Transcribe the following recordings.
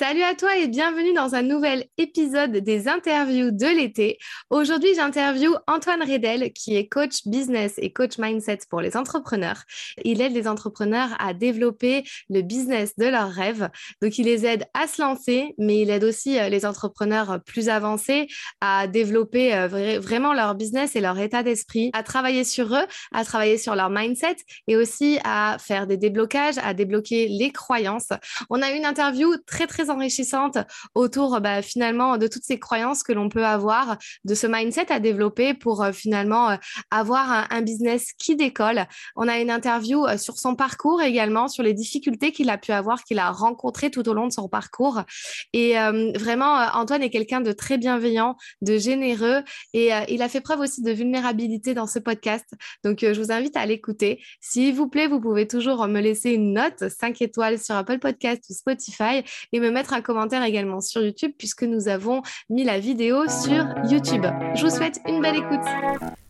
Salut à toi et bienvenue dans un nouvel épisode des interviews de l'été. Aujourd'hui, j'interview Antoine Redel qui est coach business et coach mindset pour les entrepreneurs. Il aide les entrepreneurs à développer le business de leurs rêves. Donc, il les aide à se lancer, mais il aide aussi euh, les entrepreneurs plus avancés à développer euh, vraiment leur business et leur état d'esprit, à travailler sur eux, à travailler sur leur mindset et aussi à faire des déblocages, à débloquer les croyances. On a une interview très, très enrichissante autour bah, finalement de toutes ces croyances que l'on peut avoir, de ce mindset à développer pour euh, finalement euh, avoir un, business qui décolle. On a une interview euh, sur son parcours également, sur les difficultés qu'il a pu avoir, qu'il a rencontrées tout au long de son parcours. Et vraiment, Antoine est quelqu'un de très bienveillant, de généreux et il a fait preuve aussi de vulnérabilité dans ce podcast. Donc, je vous invite à l'écouter. S'il vous plaît, vous pouvez toujours me laisser une note 5 étoiles sur Apple Podcast ou Spotify et me mettre un commentaire également sur YouTube puisque nous avons mis la vidéo sur YouTube. Je vous souhaite une belle écoute.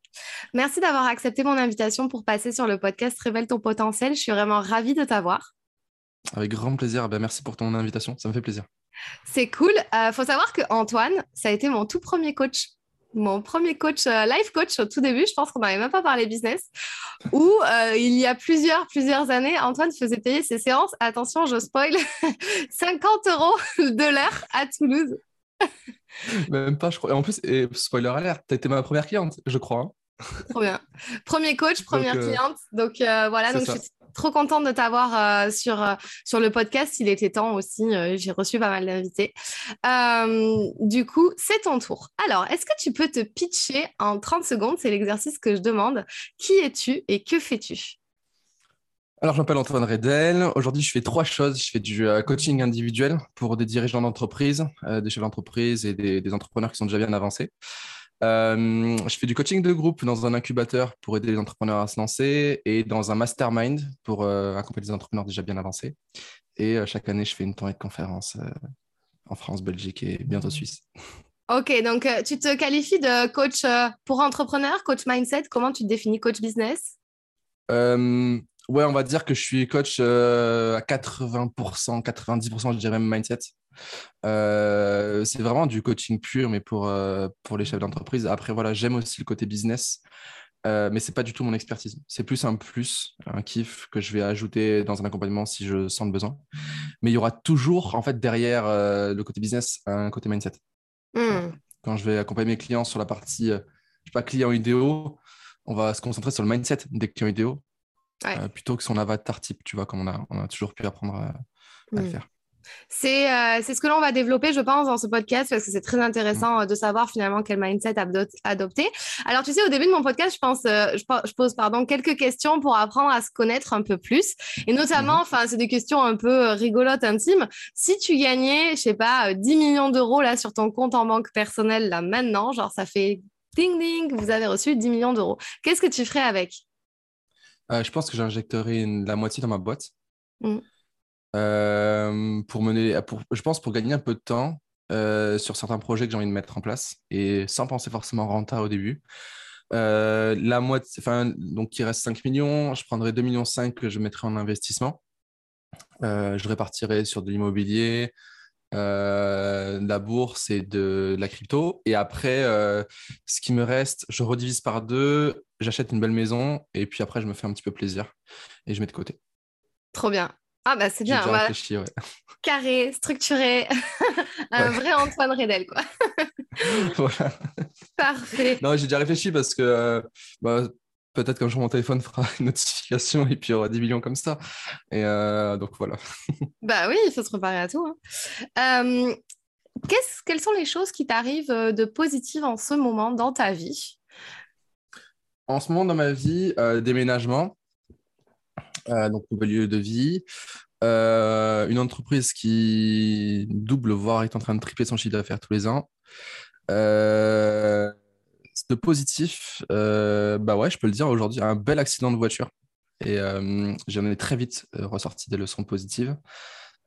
Merci d'avoir accepté mon invitation pour passer sur le podcast Révèle ton potentiel. Je suis vraiment ravie de t'avoir. Avec grand plaisir. Ben, merci pour ton invitation. Ça me fait plaisir. C'est cool. Il euh, faut savoir que Antoine, ça a été mon tout premier coach. Mon premier coach, euh, life coach au tout début, je pense qu'on n'avait même pas parlé business, où euh, il y a plusieurs, plusieurs années, Antoine faisait payer ses séances, attention, je spoil, 50 euros de l'heure à Toulouse. Même pas, je crois. Et en plus, et spoiler alert, t'as été ma première cliente, je crois. Hein. Trop bien. Premier coach, première euh, cliente. Donc euh, voilà, donc je suis trop contente de t'avoir euh, sur, sur le podcast. Il était temps aussi. J'ai reçu pas mal d'invités. du coup, c'est ton tour. Alors, est-ce que tu peux te pitcher en 30 secondes? C'est l'exercice que je demande. Qui es-tu et que fais-tu? Alors, je m'appelle Antoine Redel. Aujourd'hui, je fais trois choses. Je fais du coaching individuel pour des dirigeants d'entreprise, des chefs d'entreprise et des, entrepreneurs qui sont déjà bien avancés. Euh, je fais du coaching de groupe dans un incubateur pour aider les entrepreneurs à se lancer et dans un mastermind pour accompagner des entrepreneurs déjà bien avancés. Et chaque année, je fais une tournée de conférences en France, Belgique et bientôt Suisse. Ok, donc tu te qualifies de coach pour entrepreneurs, coach mindset. Comment tu te définis coach business? Ouais, on va dire que je suis coach euh, à 80%, 90%, je dirais même mindset. Euh, c'est vraiment du coaching pur, mais pour, euh, pour les chefs d'entreprise. Après, voilà, j'aime aussi le côté business, mais ce n'est pas du tout mon expertise. C'est plus un plus, un kiff que je vais ajouter dans un accompagnement si je sens le besoin. Mais il y aura toujours, en fait, derrière le côté business, un côté mindset. Hmm. Quand je vais accompagner mes clients sur la partie, je sais pas, client idéaux, on va se concentrer sur le mindset des clients idéaux euh, plutôt que son avatar type, tu vois, comme on a, on a toujours pu apprendre à, le mm. faire. Euh, c'est ce que l'on va développer, je pense, dans ce podcast, parce que c'est très intéressant mm. euh, de savoir finalement quel mindset adopter. Alors, tu sais, au début de mon podcast, je, pense, je, pose pardon, quelques questions pour apprendre à se connaître un peu plus. Et notamment, mm-hmm. enfin, c'est des questions un peu rigolotes, intimes. Si tu gagnais, je sais pas, 10 millions d'euros là sur ton compte en banque personnel, là maintenant, genre ça fait ding ding, vous avez reçu 10 millions d'euros. Qu'est-ce que tu ferais avec? Euh, je pense que j'injecterai la moitié dans ma boîte. Mm. Euh, pour mener, pour, je pense pour gagner un peu de temps euh, sur certains projets que j'ai envie de mettre en place et sans penser forcément rentable au début. la moitié, enfin, donc il reste 5 millions, je prendrai 2 millions 5 que je mettrai en investissement. je répartirai sur de l'immobilier, de la bourse et de, la crypto. Et après, ce qui me reste, je redivise par deux, j'achète une belle maison et puis après, je me fais un petit peu plaisir et je mets de côté. Trop bien. Ah bah c'est bien. ouais. Carré, structuré, un vrai Antoine Redel, quoi. voilà. Parfait. Non, j'ai déjà réfléchi parce que euh, bah, peut-être qu'un jour mon téléphone fera une notification et puis il y aura 10 millions comme ça. Et euh, donc voilà. bah oui, il faut se préparer à tout. Hein. Euh, quelles sont les choses qui t'arrivent de positives en ce moment dans ta vie? En ce moment dans ma vie, déménagement, donc nouveau lieu de vie, une entreprise qui double, voire est en train de tripler son chiffre d'affaires tous les ans. Euh, de positif, euh, bah ouais, je peux le dire aujourd'hui, un bel accident de voiture. Et euh, j'en ai très vite euh, ressorti des leçons positives.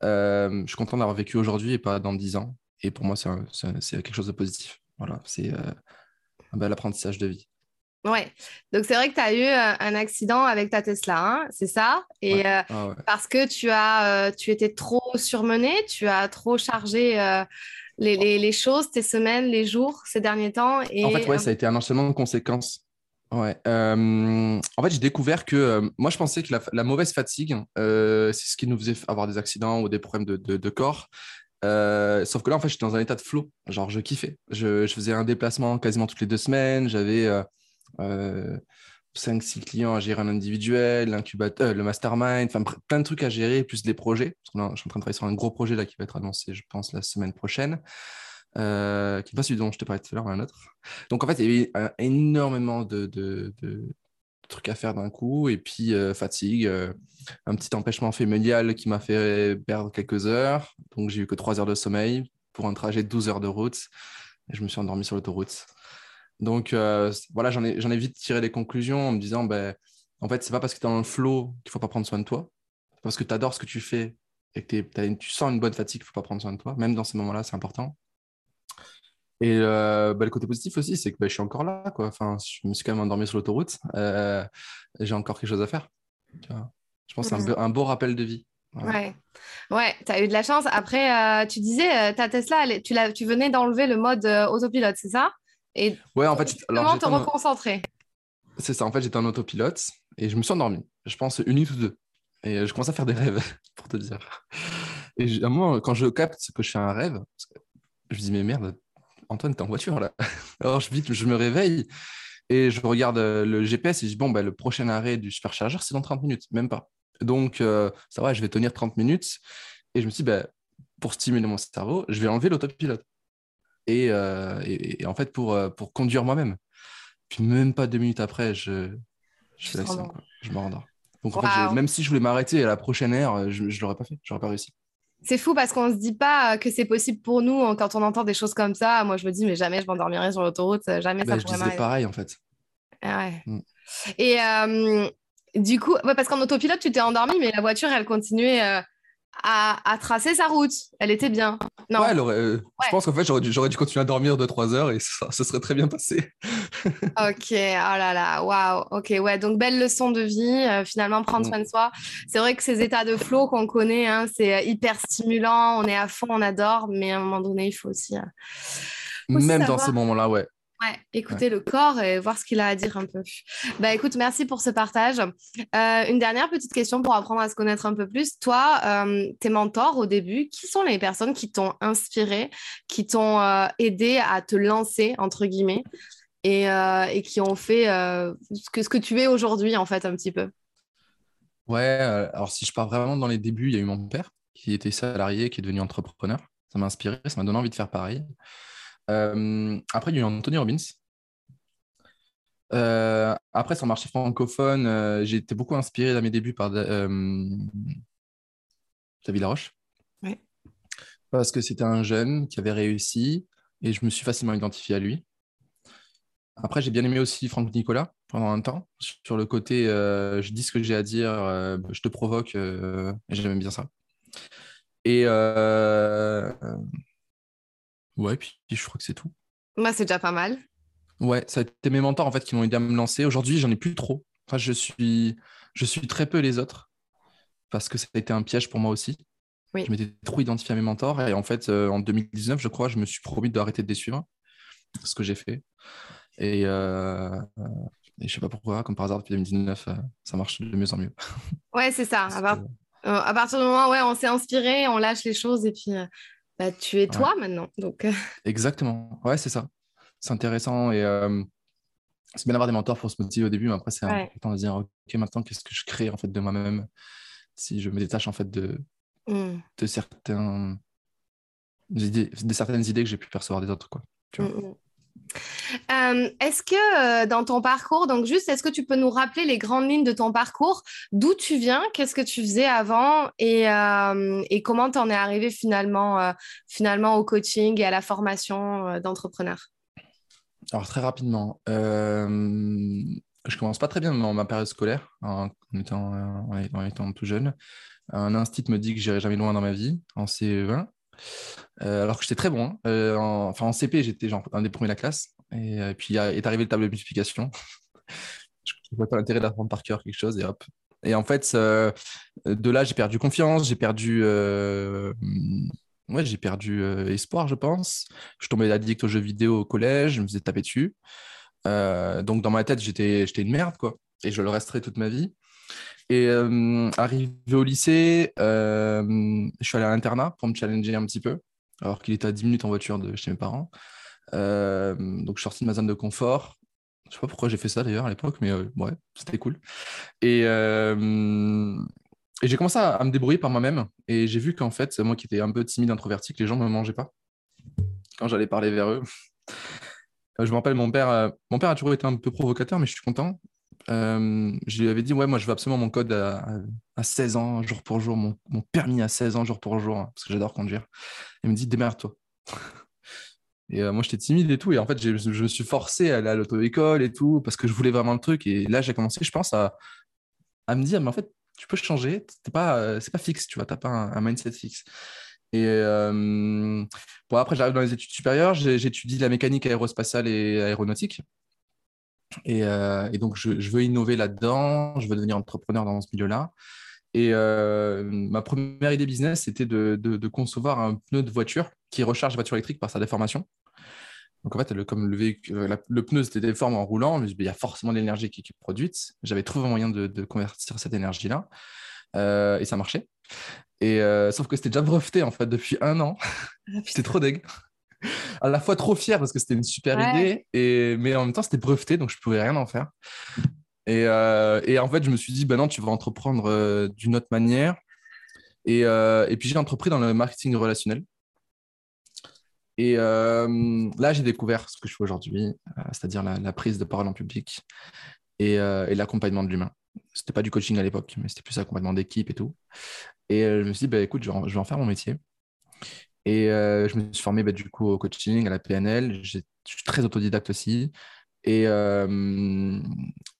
je suis content d'avoir vécu aujourd'hui et pas dans 10 ans. Et pour moi, c'est quelque chose de positif. Voilà, c'est un bel apprentissage de vie. Ouais, donc c'est vrai que tu as eu un accident avec ta Tesla, hein, c'est ça? Et ah parce que tu as, tu étais trop surmené, tu as trop chargé les, choses, tes semaines, les jours ces derniers temps. Et... En fait, ouais, ça a été un enchaînement de conséquences. Ouais. Euh, en fait, j'ai découvert que euh, moi, je pensais que la, mauvaise fatigue, euh, c'est ce qui nous faisait avoir des accidents ou des problèmes de, corps. sauf que là, en fait, j'étais dans un état de flow. Genre, je kiffais. Je, je, faisais un déplacement quasiment toutes les deux semaines. J'avais 5-6 clients à gérer en individuel, l'incubateur, le mastermind, enfin plein de trucs à gérer, plus des projets. je suis en train de travailler sur un gros projet là qui va être annoncé, je pense, la semaine prochaine, euh, qui n'est pas celui je te parlais tout à l'heure, un autre. Donc en fait, il y avait énormément de, de, trucs à faire d'un coup, et puis euh, fatigue, euh, un petit empêchement familial qui m'a fait perdre quelques heures. Donc j'ai eu que 3 heures de sommeil pour un trajet de 12 heures de route, et je me suis endormi sur l'autoroute. Donc euh, voilà, j'en ai, ai, vite tiré des conclusions en me disant, ben, en fait, c'est pas parce que tu es dans le flow qu'il faut pas prendre soin de toi. Parce que tu adores ce que tu fais et que tu sens une bonne fatigue qu'il faut pas prendre soin de toi. Même dans ces moments-là, c'est important. Et euh, ben, le côté positif aussi, c'est que ben, je suis encore là. Quoi. Enfin, je me suis quand même endormi sur l'autoroute. Euh, j'ai encore quelque chose à faire. Je pense que c'est un, beau rappel de vie. Ouais, ouais, tu as eu de la chance. Après, tu disais, ta Tesla, tu, tu venais d'enlever le mode autopilote, c'est ça? Et ouais, en fait, comment te reconcentrer? C'est ça, en fait, j'étais en autopilote et je me suis endormi. Je pense une nuit ou deux. Et je commence à faire des rêves, pour te dire. Et à un moment, quand je capte que je fais un rêve, je me dis, mais merde, Antoine, t'es en voiture là. Alors je, vite, je me réveille et je regarde euh, le GPS et je dis, bon, bah, le prochain arrêt du superchargeur, c'est dans 30 minutes, même pas. Donc, euh, ça va, je vais tenir 30 minutes. Et je me suis dit, bah, pour stimuler mon cerveau, je vais enlever l'autopilote. Euh, et, en fait pour, euh, pour conduire moi-même. Puis même pas deux minutes après, je, je fais l'accident. Je me rendors. Donc en fait, même si je voulais m'arrêter à la prochaine heure, je ne l'aurais pas fait. Je n'aurais pas réussi. C'est fou parce qu'on ne se dit pas que c'est possible pour nous quand on entend des choses comme ça. Moi, je me dis, mais jamais je m'endormirai sur l'autoroute. Jamais bah, ça pourrait Je pareil en fait. Ah ouais. Mm. Et euh, du coup, parce qu'en autopilote, tu t'es endormi, mais la voiture, elle continuait à, tracer sa route. Elle était bien. Non. Euh, je pense qu'en fait, j'aurais dû, dû, continuer à dormir 2-3 heures et ça, ça, serait très bien passé. ok, oh là là, waouh. Ok, ouais, donc belle leçon de vie. Euh, finalement, prendre mm. soin de soi. C'est vrai que ces états de flow qu'on connaît, hein, c'est euh, hyper stimulant. On est à fond, on adore, mais à un moment donné, il faut aussi. Même dans ces moments-là, ouais. Ouais, écouter le corps et voir ce qu'il a à dire un peu. Bah écoute, merci pour ce partage. Euh, une dernière petite question pour apprendre à se connaître un peu plus. Toi, euh, tes mentors au début, qui sont les personnes qui t'ont inspiré, qui t'ont euh, aidé à te lancer, entre guillemets, et, qui ont fait ce, que, ce que tu es aujourd'hui, en fait, un petit peu? Ouais, alors si je pars vraiment dans les débuts, il y a eu mon père qui était salarié, qui est devenu entrepreneur. Ça m'a inspiré, ça m'a donné envie de faire pareil. Euh, après, il y a eu Anthony Robbins. Euh, après, sur le marché francophone, euh, j'ai été beaucoup inspiré à mes débuts par David Laroche. Oui. Parce que c'était un jeune qui avait réussi et je me suis facilement identifié à lui. Après, j'ai bien aimé aussi Franck Nicolas pendant un temps, sur le côté je dis ce que j'ai à dire, je te provoque, et j'aime bien ça. Et Ouais, puis je crois que c'est tout. Moi, c'est déjà pas mal. Ouais, ça a été mes mentors en fait qui m'ont aidé à me lancer. Aujourd'hui, j'en ai plus trop. Enfin, je suis, je suis très peu les autres parce que ça a été un piège pour moi aussi. Oui. Je m'étais trop identifié à mes mentors et en fait, euh, en 2019, je crois, je me suis promis d'arrêter de les suivre, ce que j'ai fait. Et, euh, et je sais pas pourquoi, comme par hasard, depuis 2019, euh, ça marche de mieux en mieux. Ouais, c'est ça. à partir du moment où ouais, on s'est inspiré, on lâche les choses et puis bah, tu es toi maintenant. Donc... Exactement. Ouais, c'est ça. C'est intéressant et c'est bien d'avoir des mentors pour se motiver au début, mais après, c'est important de dire, OK, maintenant, qu'est-ce que je crée en fait de moi-même si je me détache en fait de, mmh. de, certains... de certaines idées que j'ai pu percevoir des autres. Quoi, mmh, mmh. Euh, est-ce que euh, dans ton parcours, donc juste, est-ce que tu peux nous rappeler les grandes lignes de ton parcours, d'où tu viens, qu'est-ce que tu faisais avant? Et, euh, comment tu en es arrivé finalement, finalement au coaching et à la formation d'entrepreneur? Alors très rapidement, je commence pas très bien dans ma période scolaire en, étant, en étant tout jeune. Un instinct me dit que j'irai jamais loin dans ma vie en CE20. Euh, alors que j'étais très bon. Hein. Euh, en, enfin, en CP, j'étais genre un des premiers de la classe. Et, euh, puis, est arrivé le tableau de multiplication. je vois pas l'intérêt d'apprendre par cœur quelque chose et hop. Et en fait, de là, j'ai perdu confiance, j'ai perdu, ouais, j'ai perdu espoir, je pense. Je tombais addict aux jeux vidéo au collège, je me faisais taper dessus. donc, dans ma tête, j'étais une merde, quoi. Et je le resterai toute ma vie. Et euh, arrivé au lycée, euh, je suis allé à l'internat pour me challenger un petit peu, alors qu'il était à 10 minutes en voiture de chez mes parents. Euh, donc, je suis sorti de ma zone de confort. Je sais pas pourquoi j'ai fait ça d'ailleurs à l'époque, mais ouais, c'était cool. Et, et j'ai commencé à, me débrouiller par moi-même. Et j'ai vu qu'en fait, moi qui étais un peu timide, introverti, que les gens ne me mangeaient pas quand j'allais parler vers eux. je me rappelle, mon père, mon père a toujours été un peu provocateur, mais je suis content. Euh, je lui avais dit, ouais, moi, je veux absolument mon code à, 16 ans, jour pour jour, mon, permis à 16 ans, jour pour jour, hein, parce que j'adore conduire. Il me dit, démerde-toi. et euh, moi, j'étais timide et tout. Et en fait, je me suis forcé à aller à l'auto-école et tout, parce que je voulais vraiment le truc. Et là, j'ai commencé, je pense, à, à, me dire, mais en fait, tu peux changer. Pas, euh, c'est pas fixe, tu vois, t'as pas un, mindset fixe. Et bon, après, j'arrive dans les études supérieures, j'étudie la mécanique aérospatiale et aéronautique. Euh, et, donc, je, veux innover là-dedans, je veux devenir entrepreneur dans ce milieu-là. Et euh, ma première idée business, c'était de, concevoir un pneu de voiture qui recharge la voiture électrique par sa déformation. Donc, en fait, le, comme le, véhicule, le pneu se déforme en roulant, il y a forcément de l'énergie qui, est produite. J'avais trouvé un moyen de, convertir cette énergie-là. Euh, et ça marchait. Et sauf que c'était déjà breveté en fait depuis un an. Ah, c'était trop deg à la fois trop fier parce que c'était une super idée, et, mais en même temps, c'était breveté, donc je pouvais rien en faire. Et, euh, et, en fait, je me suis dit, ben non, tu vas entreprendre euh, d'une autre manière. Et, euh, et puis, j'ai entrepris dans le marketing relationnel. Et là, j'ai découvert ce que je fais aujourd'hui, c'est-à-dire la, prise de parole en public et, l'accompagnement de l'humain. C'était pas du coaching à l'époque, mais c'était plus accompagnement d'équipe et tout. Et je me suis dit, bah, écoute, je vais, en, faire mon métier. Et euh, je me suis formé bah, du coup au coaching, à la PNL. Je suis très autodidacte aussi. Et euh,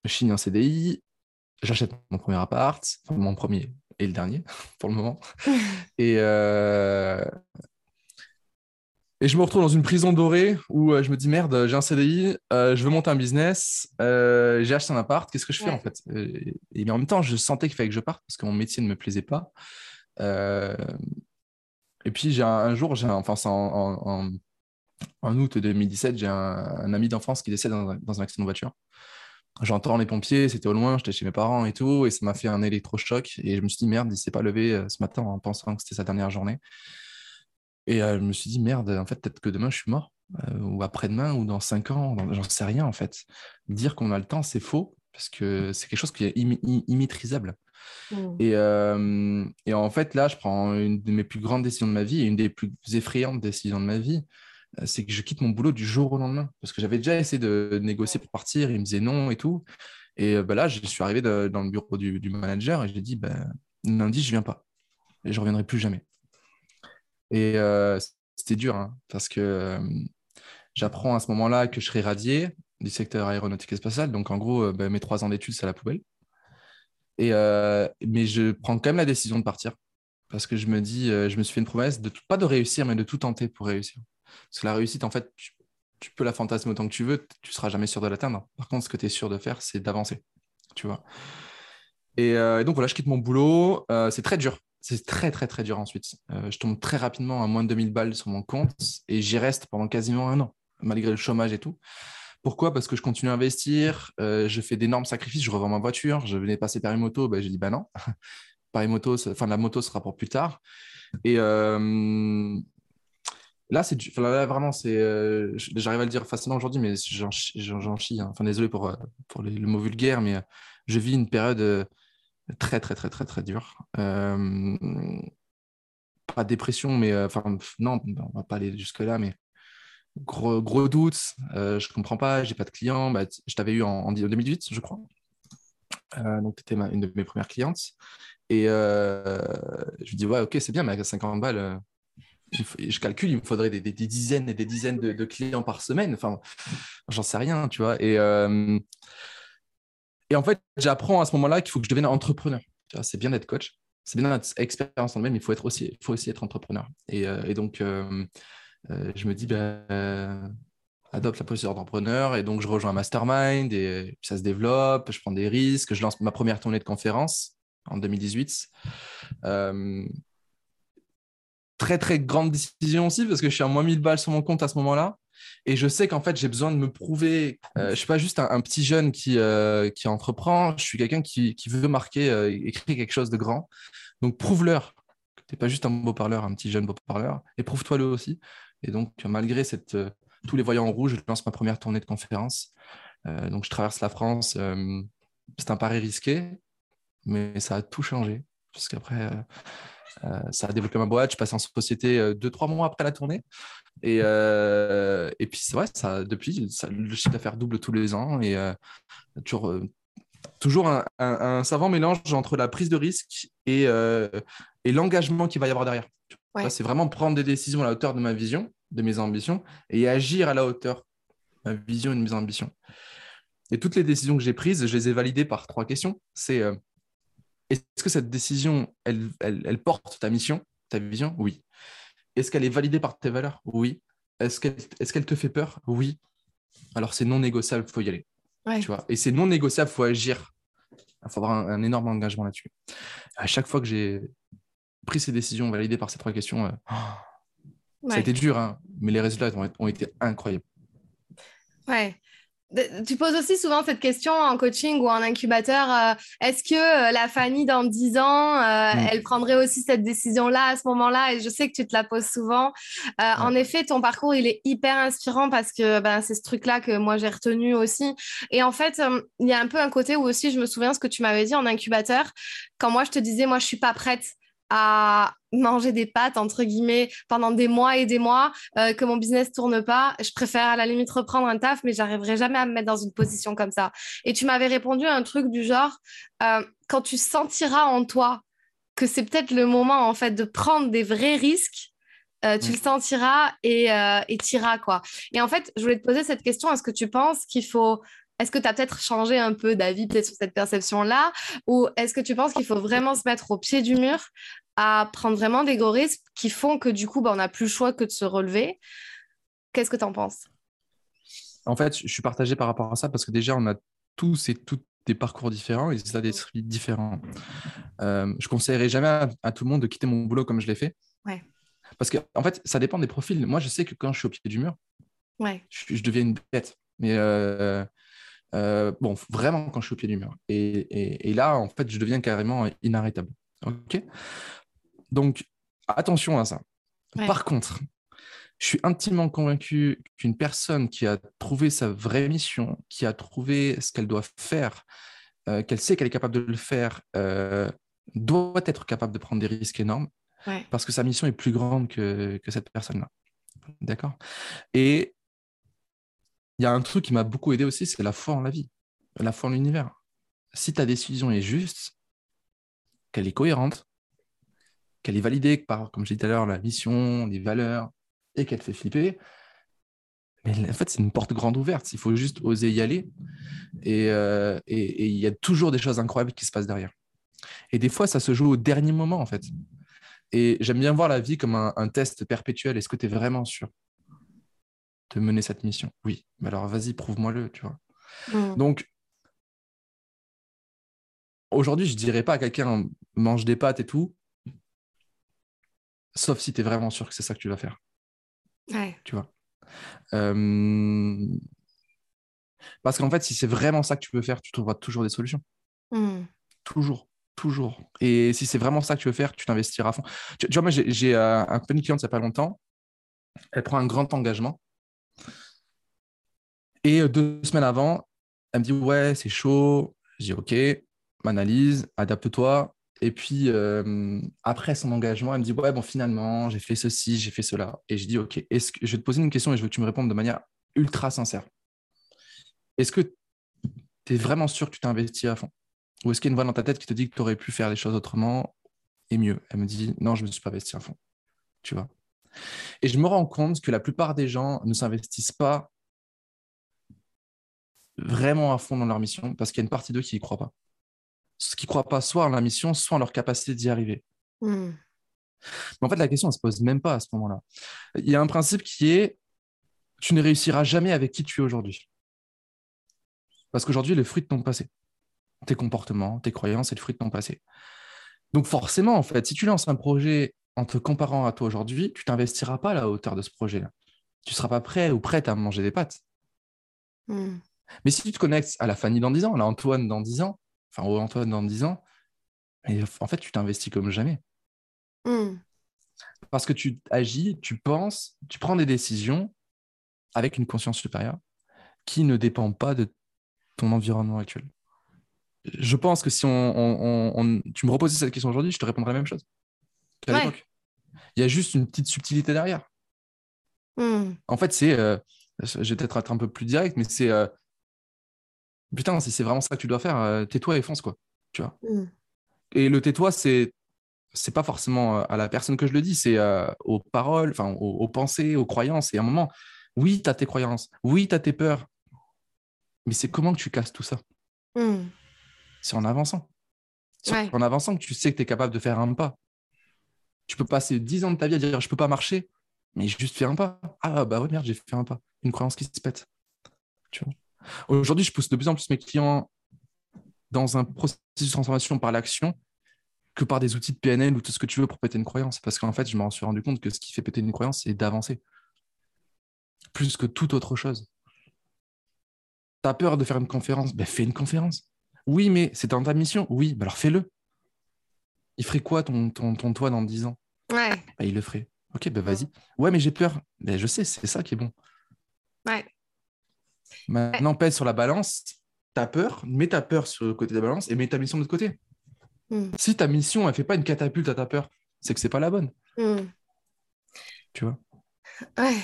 je signe un CDI. J'achète mon premier appart, enfin, mon premier et le dernier pour le moment. et, euh, et je me retrouve dans une prison dorée où je me dis merde, j'ai un CDI, je veux monter un business, j'ai acheté un appart, qu'est-ce que je fais en fait? Et, mais en même temps, je sentais qu'il fallait que je parte parce que mon métier ne me plaisait pas. Et puis, j'ai un, jour, j'ai enfin, en, en, août 2017, j'ai un, ami d'enfance qui décède dans, un accident de voiture. J'entends les pompiers, c'était au loin, j'étais chez mes parents et tout, et ça m'a fait un électrochoc. Et je me suis dit, merde, il s'est pas levé euh, ce matin en pensant que c'était sa dernière journée. Et euh, je me suis dit, merde, en fait, peut-être que demain, je suis mort, euh, ou après-demain, ou dans cinq ans, j'en sais rien, en fait. Dire qu'on a le temps, c'est faux, parce que c'est quelque chose qui est immaîtrisable. Mmh. Euh, et, en fait, là, je prends une de mes plus grandes décisions de ma vie et une des plus effrayantes décisions de ma vie. Euh, c'est que je quitte mon boulot du jour au lendemain. Parce que j'avais déjà essayé de négocier pour partir, il me disait non et tout. Et bah, là, je suis arrivé dans le bureau du, manager et j'ai dit bah, lundi, je viens pas. Et je reviendrai plus jamais. Et c'était dur, hein, parce que j'apprends à ce moment-là que je serai radié du secteur aéronautique et spatial. Donc, en gros, bah, mes trois ans d'études, c'est à la poubelle. Et, euh, mais je prends quand même la décision de partir parce que je me dis, euh, je me suis fait une promesse de pas de réussir, mais de tout tenter pour réussir. Parce que la réussite, en fait, tu, peux la fantasmer autant que tu veux, tu seras jamais sûr de l'atteindre. Par contre, ce que tu es sûr de faire, c'est d'avancer, tu vois. Euh, et, donc voilà, je quitte mon boulot. c'est très dur. C'est très, très, très dur ensuite. je tombe très rapidement à moins de 2000 balles sur mon compte et j'y reste pendant quasiment un an, malgré le chômage et tout. Pourquoi? Parce que je continue à investir, euh, je fais d'énormes sacrifices, je revends ma voiture, je venais passer par une moto, ben, j'ai dit bah non. Paris enfin, la moto sera pour plus tard. Et euh, là, c'est vraiment, euh, j'arrive à le dire facilement aujourd'hui, mais j'en, chie. Hein. Enfin, désolé pour, le mot vulgaire, mais je vis une période très, très, très, très, très dure. pas dépression, mais enfin, non, on va pas aller jusque-là, mais gros, gros doute, je comprends pas, j'ai pas de clients. Bah, je t'avais eu en, en 2018, je crois. donc, tu étais une de mes premières clientes. Et euh, je lui dis, ouais, ok, c'est bien, mais à 50 balles, euh, je calcule, il me faudrait des, dizaines et des dizaines de, clients par semaine. Enfin, j'en sais rien, tu vois. Et, euh, et en fait, j'apprends à ce moment-là qu'il faut que je devienne entrepreneur. C'est bien d'être coach, c'est bien d'être expérience en même, il faut, être aussi, il faut aussi être entrepreneur. Et donc, je me dis, ben, adopte la posture d'entrepreneur. Et donc, je rejoins un mastermind et ça se développe, je prends des risques, je lance ma première tournée de conférences en 2018. Euh, très, très grande décision aussi parce que je suis à moins 1000 balles sur mon compte à ce moment-là. Et je sais qu'en fait, j'ai besoin de me prouver. Euh, je ne suis pas juste un, petit jeune qui, euh, qui entreprend. Je suis quelqu'un qui, qui, veut marquer, écrire quelque chose de grand. Donc, prouve-leur n'es pas juste un beau parleur, un petit jeune beau parleur. Et prouve-toi-le aussi. Et donc, malgré cette, tous les voyants en rouge, je lance ma première tournée de conférence. donc, je traverse la France. c'est un pari risqué, mais ça a tout changé. Parce qu'après, euh, euh, ça a développé ma boîte. Je passe en société euh, deux, trois mois après la tournée. Et, puis, c'est vrai, depuis, le chiffre d'affaires double tous les ans. Et toujours, toujours un, savant mélange entre la prise de risque et l'engagement qu'il va y avoir derrière. C'est vraiment prendre des décisions à la hauteur de ma vision, de mes ambitions, et agir à la hauteur de ma vision et de mes ambitions. Et toutes les décisions que j'ai prises, je les ai validées par trois questions. C'est est-ce que cette décision, elle, elle, porte ta mission, ta vision? Oui. Est-ce qu'elle est validée par tes valeurs? Oui. Est-ce qu'elle est qu'elle te fait peur? Oui. Alors c'est non négociable, il faut y aller. Tu vois Et c'est non négociable, il faut agir. Il faut avoir un, énorme engagement là-dessus. À chaque fois que j'ai pris ces décisions validées par ces trois questions, euh, ça a été dur, hein, mais les résultats ont, ont été incroyables. Ouais. Tu poses aussi souvent cette question en coaching ou en incubateur. Euh, est-ce que euh, la Fanny, dans 10 ans, euh, mm. elle prendrait aussi cette décision-là à ce moment-là? Et je sais que tu te la poses souvent. En effet, ton parcours, il est hyper inspirant parce que ben, c'est ce truc-là que moi, j'ai retenu aussi. Et en fait, il y a un peu un côté où aussi, je me souviens ce que tu m'avais dit en incubateur. Quand moi, je te disais, moi, je suis pas prête à manger des pâtes entre guillemets pendant des mois et des mois euh, que mon business tourne pas. Je préfère à la limite reprendre un taf mais j'arriverai jamais à me mettre dans une position comme ça. Et tu m'avais répondu à un truc du genre euh, quand tu sentiras en toi que c'est peut-être le moment en fait de prendre des vrais risques euh, tu le sentiras et iras quoi. Et en fait je voulais te poser cette question. Est-ce que tu penses qu'il faut est-ce que tu as peut-être changé un peu d'avis peut-être sur cette perception-là? Ou est-ce que tu penses qu'il faut vraiment se mettre au pied du mur à prendre vraiment des gros risques qui font que du coup, bah, on n'a plus le choix que de se relever? Qu'est-ce que tu en penses? En fait, je suis partagé par rapport à ça parce que déjà, on a tous et toutes des parcours différents et des états d'esprit différents. Euh, je conseillerais jamais à, tout le monde de quitter mon boulot comme je l'ai fait. Ouais. Parce que, en fait, ça dépend des profils. Moi, je sais que quand je suis au pied du mur, ouais. je, deviens une bête. Mais euh, euh, bon, vraiment quand je suis au pied du mur. Et, là, en fait, je deviens carrément inarrêtable. OK? Donc, attention à ça. Par contre, je suis intimement convaincu qu'une personne qui a trouvé sa vraie mission, qui a trouvé ce qu'elle doit faire, euh, qu'elle sait qu'elle est capable de le faire, euh, doit être capable de prendre des risques énormes parce que sa mission est plus grande que, que cette personne-là. D'accord? Et il y a un truc qui m'a beaucoup aidé aussi, c'est la foi en la vie, la foi en l'univers. Si ta décision est juste, qu'elle est cohérente, qu'elle est validée par, comme je disais tout à l'heure, la mission, les valeurs, et qu'elle fait flipper, mais en fait, c'est une porte grande ouverte. Il faut juste oser y aller. Euh, et il y a toujours des choses incroyables qui se passent derrière. Et des fois, ça se joue au dernier moment, en fait. Et j'aime bien voir la vie comme un, un test perpétuel. Est-ce que tu es vraiment sûr? De mener cette mission. Oui, mais alors vas-y, prouve-moi-le, tu vois. Donc, aujourd'hui, je dirais pas à quelqu'un mange des pâtes et tout, sauf si tu es vraiment sûr que c'est ça que tu vas faire. Ouais. Tu vois. Euh, parce qu'en fait, si c'est vraiment ça que tu veux faire, tu trouveras toujours des solutions. Mm. Toujours. Toujours. Et si c'est vraiment ça que tu veux faire, tu t'investiras à fond. Tu, vois, moi, j'ai euh, un cliente il n'y a pas longtemps. Elle prend un grand engagement. Et euh, deux semaines avant, elle me dit Ouais, c'est chaud. Je dis Ok, m'analyse, adapte-toi. Et puis, euh, après son engagement, elle me dit Ouais, bon, finalement, j'ai fait ceci, j'ai fait cela. Et je dis Ok, je vais te poser une question et je veux que tu me répondes de manière ultra sincère. Est-ce que tu es vraiment sûr que tu t'es investi à fond? Ou est-ce qu'il y a une voix dans ta tête qui te dit que tu aurais pu faire les choses autrement et mieux? Elle me dit Non, je ne me suis pas investi à fond. Tu vois? Et je me rends compte que la plupart des gens ne s'investissent pas vraiment à fond dans leur mission parce qu'il y a une partie d'eux qui n'y croit pas qui ne croient pas soit en la mission, soit en leur capacité d'y arriver. Hmm. Mais en fait, la question ne se pose même pas à ce moment-là. Il y a un principe qui est tu ne réussiras jamais avec qui tu es aujourd'hui. Parce qu'aujourd'hui, le fruit de ton passé. Tes comportements, tes croyances, c'est le fruit de ton passé. Donc forcément, en fait, si tu lances un projet en te comparant à toi aujourd'hui, tu t'investiras pas à la hauteur de ce projet-là. Tu ne seras pas prêt ou prête à manger des pâtes. Hmm. Mais si tu te connectes à la Fanny dans 10 ans, à l'Antoine dans 10 ans, enfin au Antoine dans 10 ans, et en fait, tu t'investis comme jamais. Hmm. Parce que tu agis, tu penses, tu prends des décisions avec une conscience supérieure qui ne dépend pas de ton environnement actuel. Je pense que si on, tu me reposais cette question aujourd'hui, je te répondrais la même chose qu'à l'époque. Il y a juste une petite subtilité derrière. Hmm. En fait, c'est, euh, je vais peut-être être un peu plus direct, mais c'est euh, putain, si c'est vraiment ça que tu dois faire, euh, tais-toi et fonce, quoi. Tu vois. Mm. Et le tais-toi, c'est c'est pas forcément euh, à la personne que je le dis, c'est euh, aux paroles, enfin aux, pensées, aux croyances. Et à un moment, oui, tu as tes croyances, oui, tu as tes peurs, mais c'est comment que tu casses tout ça? Mm. C'est en avançant. C'est en avançant que tu sais que tu es capable de faire un pas. Tu peux passer dix ans de ta vie à dire je peux pas marcher, mais juste faire un pas. Ah bah ouais, merde, j'ai fait un pas. Une croyance qui se pète. Tu vois? Aujourd'hui, je pousse de plus en plus mes clients dans un processus de transformation par l'action que par des outils de PNL ou tout ce que tu veux pour péter une croyance. Parce qu'en fait, je me suis rendu compte que ce qui fait péter une croyance, c'est d'avancer. Plus que toute autre chose. Tu as peur de faire une conférence? Ben, Fais une conférence. Oui, mais c'est dans ta mission. Oui, ben alors fais-le. Il ferait quoi ton, ton, ton toit dans 10 ans? Ouais. Ben, il le ferait. Ok, ben vas-y. Ouais, mais j'ai peur. Ben, je sais, c'est ça qui est bon. Ouais. Maintenant, pèse sur la balance, ta peur, mets ta peur sur le côté de la balance et mets ta mission de l'autre côté. Hmm. Si ta mission, elle fait pas une catapulte à ta peur, c'est que c'est pas la bonne. Hmm. Tu vois? Ouais.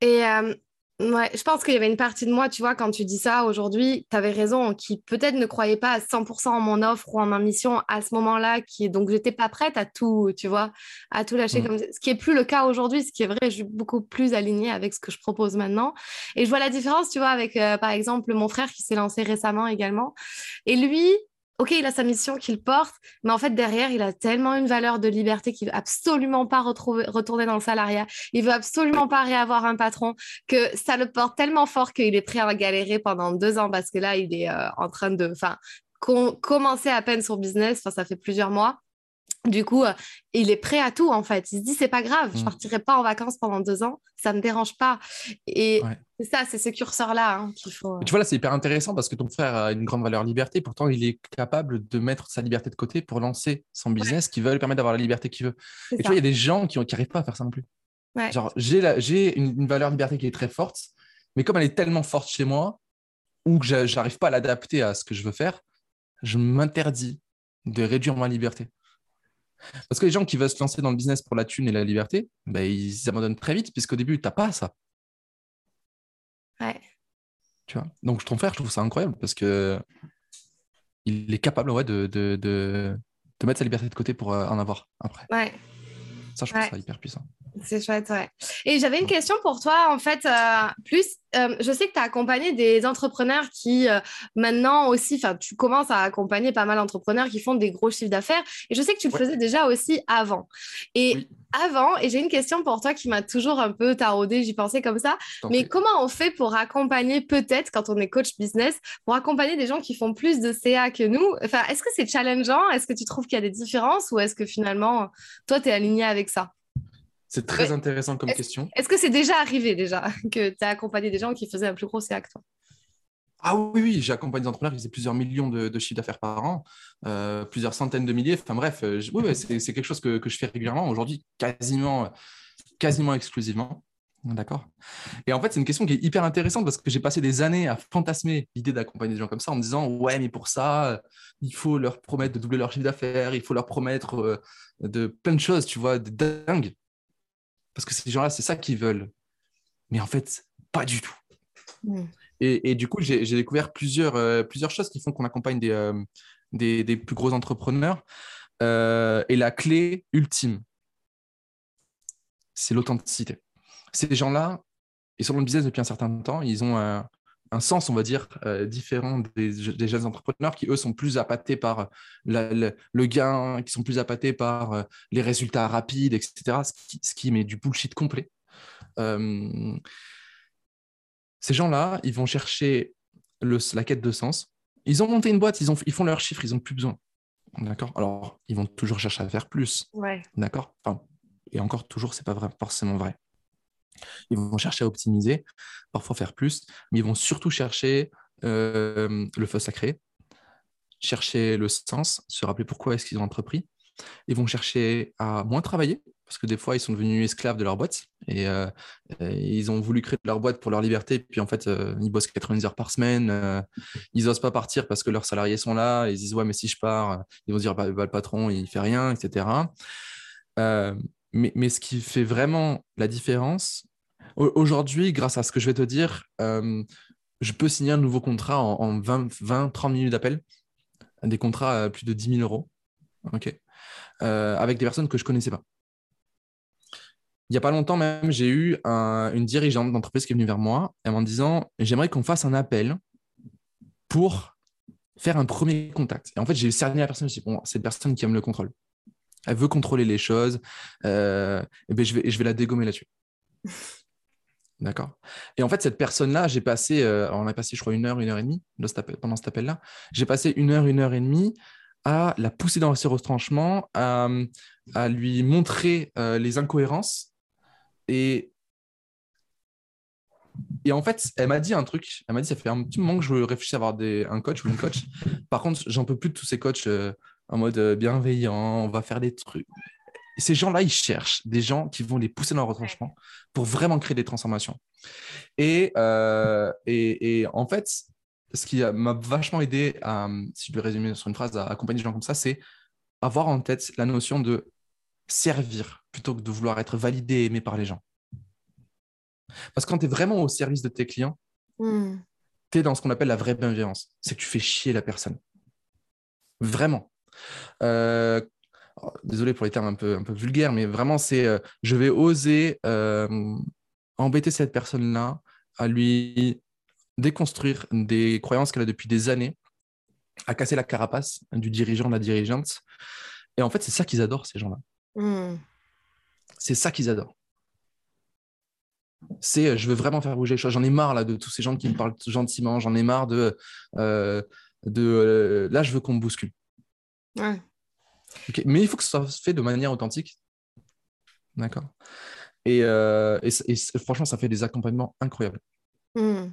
Et euh, Ouais, je pense qu'il y avait une partie de moi, tu vois, quand tu dis ça aujourd'hui, tu avais raison, qui peut-être ne croyait pas à 100% en mon offre ou en ma mission à ce moment-là, qui donc j'étais pas prête à tout, tu vois, à tout lâcher, mm. comme... ce qui est plus le cas aujourd'hui, ce qui est vrai, je suis beaucoup plus alignée avec ce que je propose maintenant. Et je vois la différence, tu vois, avec euh, par exemple mon frère qui s'est lancé récemment également. Et lui, ok, il a sa mission qu'il porte, mais en fait, derrière, il a tellement une valeur de liberté qu'il veut absolument pas retrouver, retourner dans le salariat. Il veut absolument pas réavoir un patron, que ça le porte tellement fort qu'il est prêt à galérer pendant deux ans parce que là, il est euh, en train de, enfin, commencer à peine son business. Enfin, ça fait plusieurs mois. Du coup, euh, il est prêt à tout en fait. Il se dit c'est pas grave, je mm. partirai pas en vacances pendant deux ans, ça me dérange pas. Et c'est ça, c'est ce curseur là hein, qu'il faut. Tu vois là, c'est hyper intéressant parce que ton frère a une grande valeur liberté. Pourtant, il est capable de mettre sa liberté de côté pour lancer son business qui va lui permettre d'avoir la liberté qu'il veut. Et tu vois, il y a des gens qui n'arrivent pas à faire ça non plus. Genre, j'ai une, une valeur liberté qui est très forte, mais comme elle est tellement forte chez moi ou que j'arrive pas à l'adapter à ce que je veux faire, je m'interdis de réduire ma liberté. Parce que les gens qui veulent se lancer dans le business pour la thune et la liberté, ben, ils abandonnent très vite, puisqu'au début, tu n'as pas ça. Ouais. Tu vois Donc, ton frère, je trouve ça incroyable parce que il est capable ouais, de, de, de, de mettre sa liberté de côté pour euh, en avoir après. Ouais. Ça, je trouve ça hyper puissant. C'est chouette, ouais. Et j'avais une question pour toi, en fait, euh, plus, euh, je sais que tu as accompagné des entrepreneurs qui, euh, maintenant aussi, enfin, tu commences à accompagner pas mal d'entrepreneurs qui font des gros chiffres d'affaires, et je sais que tu le faisais déjà aussi avant. Et avant, et j'ai une question pour toi qui m'a toujours un peu taraudé, j'y pensais comme ça, mais comment on fait pour accompagner, peut-être, quand on est coach business, pour accompagner des gens qui font plus de CA que nous? Enfin, est-ce que c'est challengeant? Est-ce que tu trouves qu'il y a des différences, ou est-ce que finalement, toi, tu es aligné avec ça? C'est très intéressant comme question. Est-ce que c'est déjà arrivé déjà que tu as accompagné des gens qui faisaient un plus gros CA que toi? Ah oui, oui, j'accompagne des entrepreneurs qui faisaient plusieurs millions de, de chiffres d'affaires par an, euh, plusieurs centaines de milliers. Enfin bref, euh, je- oui, ouais, c'est quelque chose que, que je fais régulièrement, aujourd'hui quasiment, quasiment exclusivement. D'accord. Et en fait, c'est une question qui est hyper intéressante parce que j'ai passé des années à fantasmer l'idée d'accompagner des gens comme ça en me disant Ouais, mais pour ça, il faut leur promettre de doubler leur chiffre d'affaires, il faut leur promettre euh, de plein de choses, tu vois, de dingue. Parce que ces gens-là, c'est ça qu'ils veulent. Mais en fait, pas du tout. Et, et du coup, j'ai j'ai découvert plusieurs, euh, plusieurs choses qui font qu'on accompagne des, euh, des, des plus gros entrepreneurs. Euh, et la clé ultime, c'est l'authenticité. Ces gens-là, ils sont dans le business depuis un certain temps, ils ont un, sens, on va dire, euh, différent des, des jeunes entrepreneurs qui, eux, sont plus appâtés par la- le, le gain, qui sont plus appâtés par euh, les résultats rapides, etc. Ce qui, ce qui met du bullshit complet. Euh, ces gens-là, ils vont chercher le- la quête de sens. Ils ont monté une boîte, ils, ont, ils font leurs chiffres, ils n'ont plus besoin. D'accord? Alors, ils vont toujours chercher à faire plus. Ouais. D'accord? Enfin, Et encore, toujours, c'est pas vrai, forcément vrai. Ils vont chercher à optimiser, parfois faire plus, mais ils vont surtout chercher euh, le feu sacré, chercher le sens, se rappeler pourquoi est-ce qu'ils ont entrepris. Ils vont chercher à moins travailler, parce que des fois, ils sont devenus esclaves de leur boîte et, euh, ils ont voulu créer leur boîte pour leur liberté, puis en fait, euh, ils bossent 90 heures par semaine, ils n'osent pas partir parce que leurs salariés sont là, et ils se disent, ouais, mais si je pars, ils vont dire, bah, bah, le patron, il fait rien, etc. Mais, ce qui fait vraiment la différence, aujourd'hui, grâce à ce que je vais te dire, euh, je peux signer un nouveau contrat en, en 20, 20, 30 minutes d'appel, des contrats à plus de 10 000 euros, Euh, avec des personnes que je ne connaissais pas. Il n'y a pas longtemps même, j'ai eu un- une dirigeante d'entreprise qui est venue vers moi en me disant J'aimerais qu'on fasse un appel pour faire un premier contact. Et en fait, j'ai cerné la personne, je me cette personne qui aime le contrôle. Elle veut contrôler les choses, euh, et ben je, vais, je vais la dégommer là-dessus. D'accord Et en fait, cette personne-là, j'ai passé, euh, on a passé, je crois, une heure, une heure et demie pendant cet appel-là. J'ai passé une heure, une heure et demie à la pousser dans ses retranchements, à, lui montrer euh, les incohérences. Et, et en fait, elle m'a dit un truc. Elle m'a dit, ça fait un petit moment que je réfléchis à avoir un coach ou une coach. Par contre, j'en peux plus de tous ces coachs euh, en mode bienveillant, on va faire des trucs. Et ces gens-là, ils cherchent des gens qui vont les pousser dans leur retranchement pour vraiment créer des transformations. Et, euh, et, et en fait, ce qui m'a vachement aidé, à, si je dois résumer sur une phrase, à accompagner des gens comme ça, c'est avoir en tête la notion de servir plutôt que de vouloir être validé et aimé par les gens. Parce que quand tu es vraiment au service de tes clients, Mm. tu es dans ce qu'on appelle la vraie bienveillance. C'est que tu fais chier la personne. Vraiment. Euh, désolé pour les termes un peu, un peu vulgaires, mais vraiment, c'est euh, je vais oser euh, embêter cette personne-là à lui déconstruire des croyances qu'elle a depuis des années, à casser la carapace du dirigeant, de la dirigeante. Et en fait, c'est ça qu'ils adorent, ces gens-là. Mm. C'est ça qu'ils adorent. C'est euh, je veux vraiment faire bouger les choses. J'en ai marre là de tous ces gens qui me parlent gentiment. J'en ai marre de, de là je veux qu'on me bouscule. Ouais. Mais il faut que ce soit fait de manière authentique. D'accord. Et, euh, et, et franchement, ça fait des accompagnements incroyables. Mm.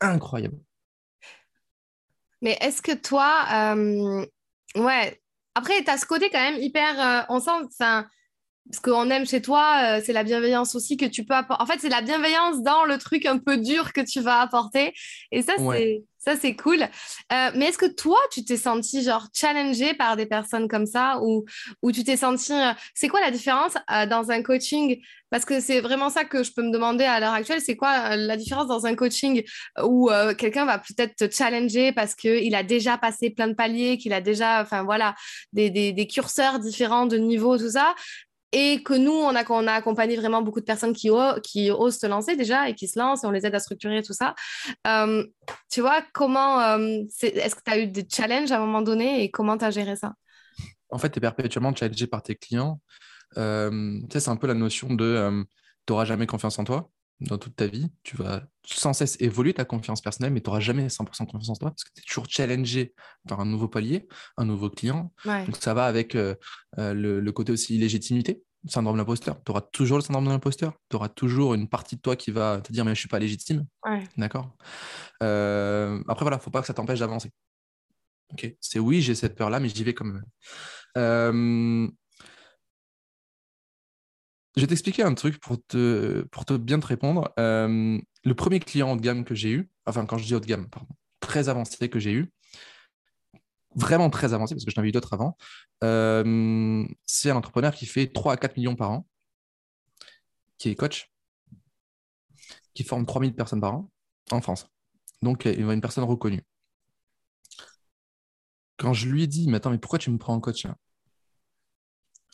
Incroyables. Mais est-ce que toi, euh, ouais, après, tu as ce côté quand même hyper, euh, on sent, ce qu'on aime chez toi, euh, c'est la bienveillance aussi que tu peux apporter. En fait, c'est la bienveillance dans le truc un peu dur que tu vas apporter. Et ça, Ouais. c'est ça, c'est cool. Euh, mais est-ce que toi, tu t'es senti genre challengé par des personnes comme ça ou, ou tu t'es senti. euh, C'est quoi la différence euh, dans un coaching? Parce que c'est vraiment ça que je peux me demander à l'heure actuelle. C'est quoi la différence dans un coaching où quelqu'un va peut-être te challenger parce qu'il a déjà passé plein de paliers, qu'il a déjà, enfin voilà, des, des, des curseurs différents de niveau, tout ça? Et que nous, on a, on a accompagné vraiment beaucoup de personnes qui, qui osent se lancer déjà et qui se lancent et on les aide à structurer tout ça. Euh, tu vois, comment, euh, est-ce que tu as eu des challenges à un moment donné et comment tu as géré ça? En fait, tu es perpétuellement challengé par tes clients. Euh, tu sais, c'est un peu la notion de tu n'auras jamais confiance en toi dans toute ta vie. Tu vas sans cesse évoluer ta confiance personnelle, mais tu n'auras jamais 100% confiance en toi parce que tu es toujours challengé par un nouveau palier, un nouveau client. Ouais. Donc ça va avec euh, euh, le, le côté aussi légitimité. syndrome de l'imposteur. Tu auras toujours le syndrome de l'imposteur. Tu auras toujours une partie de toi qui va te dire mais je suis pas légitime. D'accord? Euh, après voilà, faut pas que ça t'empêche d'avancer. Ok? C'est oui, j'ai cette peur là, mais j'y vais quand même. Euh, je vais t'expliquer un truc pour te, pour te bien te répondre. Euh, le premier client haut de gamme que j'ai eu, enfin quand je dis haut de gamme, pardon, très avancé que j'ai eu, vraiment très avancé, parce que je n'avais eu d'autres avant, euh, c'est un entrepreneur qui fait 3 à 4 millions par an, qui est coach, qui forme 3000 personnes par an en France. Donc, une personne reconnue. Quand je lui ai dit, mais attends, mais pourquoi tu me prends en coach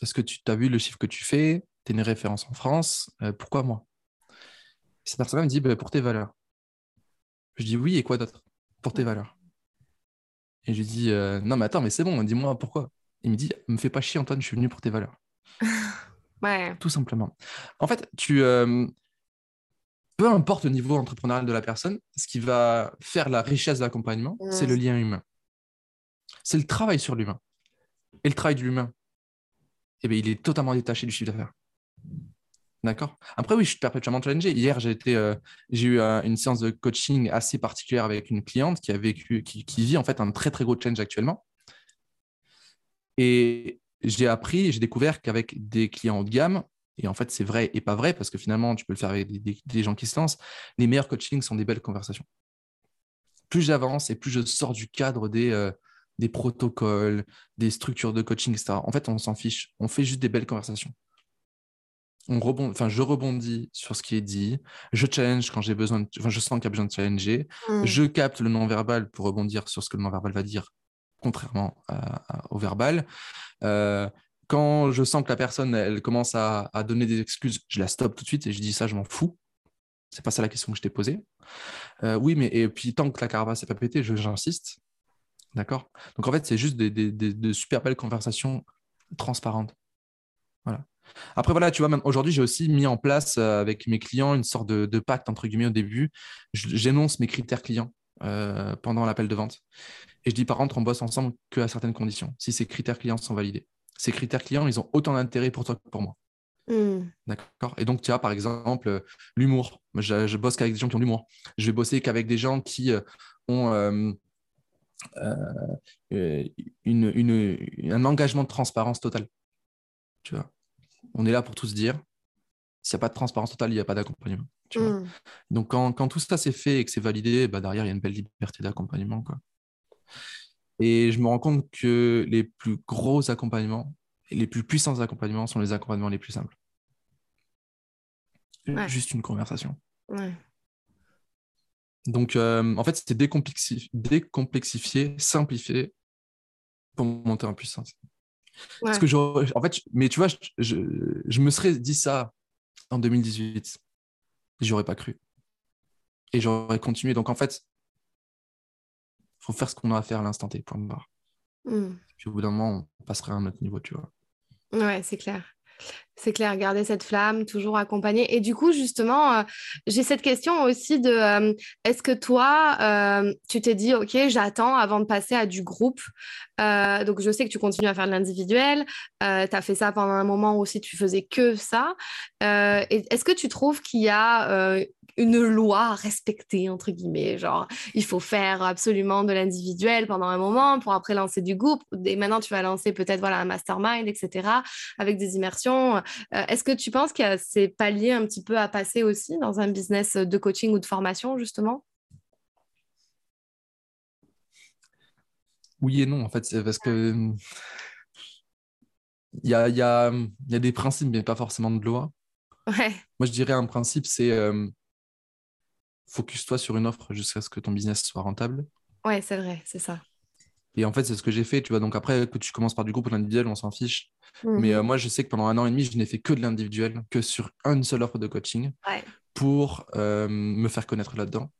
Est-ce que tu as vu le chiffre que tu fais? Tu es une référence en France, euh, pourquoi moi? Cette personne me dit, bah, pour tes valeurs. Je dis oui, et quoi d'autre? Pour tes valeurs. Et je lui dis, euh, non, mais attends, mais c'est bon, dis-moi pourquoi. Il me dit, me fais pas chier, Antoine, je suis venu pour tes valeurs. ouais. Tout simplement. En fait, tu. Euh, peu importe le niveau entrepreneurial de la personne, ce qui va faire la richesse de l'accompagnement, c'est le lien humain. C'est le travail sur l'humain. Et le travail de l'humain, eh bien, il est totalement détaché du chiffre d'affaires. D'accord. Après, oui, je suis perpétuellement challengé. Hier, j'ai euh, eu euh, une séance de coaching assez particulière avec une cliente qui a vécu, qui, vit en fait un très très gros challenge actuellement. Et j'ai appris, j'ai découvert qu'avec des clients haut de gamme, et en fait, c'est vrai et pas vrai parce que finalement, tu peux le faire avec des, gens qui se lancent. Les meilleurs coachings sont des belles conversations. Plus j'avance et plus je sors du cadre des, euh, des protocoles, des structures de coaching, etc. En fait, on s'en fiche. On fait juste des belles conversations on rebond, enfin, je rebondis sur ce qui est dit, je challenge quand j'ai besoin, enfin, je sens qu'il y a besoin de challenger, mmh. je capte le non-verbal pour rebondir sur ce que le non-verbal va dire, contrairement au verbal. Euh, quand je sens que la personne, elle commence à, donner des excuses, je la stoppe tout de suite et je dis ça, je m'en fous. C'est pas ça la question que je t'ai posée. Euh, oui, mais et puis tant que la carapace n'est pas pétée, j'insiste. D'accord? Donc en fait, c'est juste des, de super belles conversations transparentes. Voilà. Après, voilà, tu vois, même aujourd'hui, j'ai aussi mis en place euh, avec mes clients une sorte de, pacte, entre guillemets, au début. J'énonce mes critères clients euh, pendant l'appel de vente. Et je dis, par contre, on bosse ensemble qu'à certaines conditions, si ces critères clients sont validés. Ces critères clients, ils ont autant d'intérêt pour toi que pour moi. Hmm. D'accord? Et donc, tu as par exemple euh, l'humour. Je, je, bosse qu'avec des gens qui ont l'humour. Je vais bosser qu'avec des gens qui ont un engagement de transparence totale. Tu vois? On est là pour tout se dire. S'il n'y a pas de transparence totale, il n'y a pas d'accompagnement. Mm. Donc, quand, tout ça c'est fait et que c'est validé, bah, derrière, il y a une belle liberté d'accompagnement. Et je me rends compte que les plus gros accompagnements et les plus puissants accompagnements sont les accompagnements les plus simples. Juste une conversation. Donc, euh, en fait, c'était décomplexifier, simplifier pour monter en puissance. Parce que en fait, mais tu vois, je, je, me serais dit ça en 2018. J'aurais pas cru. Et j'aurais continué. Donc en fait, il faut faire ce qu'on a à faire à l'instant T, point barre. Hmm. Puis au bout d'un moment, on passerait à un autre niveau, tu vois. Ouais, c'est clair. C'est clair, garder cette flamme, toujours accompagner. Et du coup, justement, euh, j'ai cette question aussi de euh, est-ce que toi, euh, tu t'es dit, OK, j'attends avant de passer à du groupe Donc, je sais que tu continues à faire de l'individuel. tu as fait ça pendant un moment aussi, tu faisais que ça. est-ce que tu trouves qu'il y a une loi à respecter, entre guillemets. Genre, il faut faire absolument de l'individuel pendant un moment pour après lancer du groupe. Et maintenant, tu vas lancer peut-être voilà, un mastermind, etc., avec des immersions. Euh, est-ce que tu penses qu'il y a ces paliers un petit peu à passer aussi dans un business de coaching ou de formation, justement? Oui et non, en fait, c'est parce que il y a, y, a, y a, des principes, mais pas forcément de loi. Ouais. Moi, je dirais un principe, c'est euh, focus-toi sur une offre jusqu'à ce que ton business soit rentable. Ouais, c'est vrai, c'est ça. Et en fait, c'est ce que j'ai fait. Tu vois, donc après, que tu commences par du groupe ou l'individuel, on s'en fiche. Mais mhm. euh, moi, je sais que pendant un an et demi, je n'ai fait que de l'individuel, que sur une seule offre de coaching pour euh, me faire connaître là-dedans.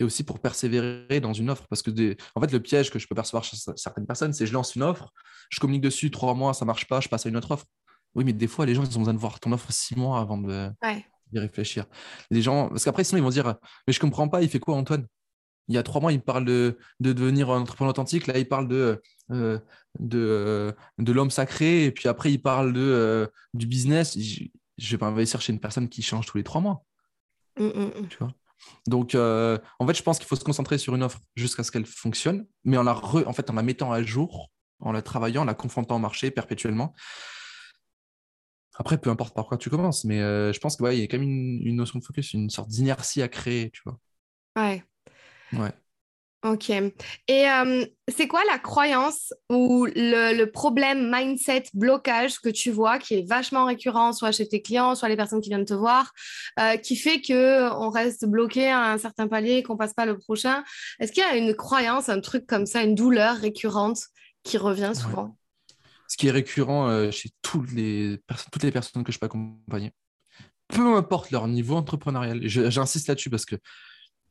Et aussi pour persévérer dans une offre. Parce que, des... en fait, le piège que je peux percevoir chez certaines personnes, c'est je lance une offre, je communique dessus trois mois, ça marche pas, je passe à une autre offre. Oui, mais des fois, les gens, ils ont besoin de voir ton offre six mois avant de, ouais réfléchir. Les gens, parce qu'après, sinon, ils vont dire Mais je comprends pas, il fait quoi, Antoine? Il y a trois mois, il parle de, de devenir un entrepreneur authentique. Là, il parle de, euh, de, euh, de l'homme sacré. Et puis après, il parle de, euh, du business. Je vais pas investir chez une personne qui change tous les trois mois. Mm, mm, mm. Tu vois? Donc, en fait, je pense qu'il faut se concentrer sur une offre jusqu'à ce qu'elle fonctionne, mais en la, en fait, en la mettant à jour, en la travaillant, en la confrontant au marché perpétuellement. Après, peu importe par quoi tu commences, mais je pense qu'il ouais, y a quand même une, une, notion de focus, une sorte d'inertie à créer, tu vois. Ouais. Ouais. Ok. Et euh, c'est quoi la croyance ou le, problème, mindset, blocage que tu vois qui est vachement récurrent, soit chez tes clients, soit les personnes qui viennent te voir, euh, qui fait que on reste bloqué à un certain palier et qu'on passe pas le prochain? Est-ce qu'il y a une croyance, un truc comme ça, une douleur récurrente qui revient souvent? Ce qui est récurrent euh, chez toutes les, toutes les personnes que je peux accompagner, peu importe leur niveau entrepreneurial, j'insiste là-dessus parce que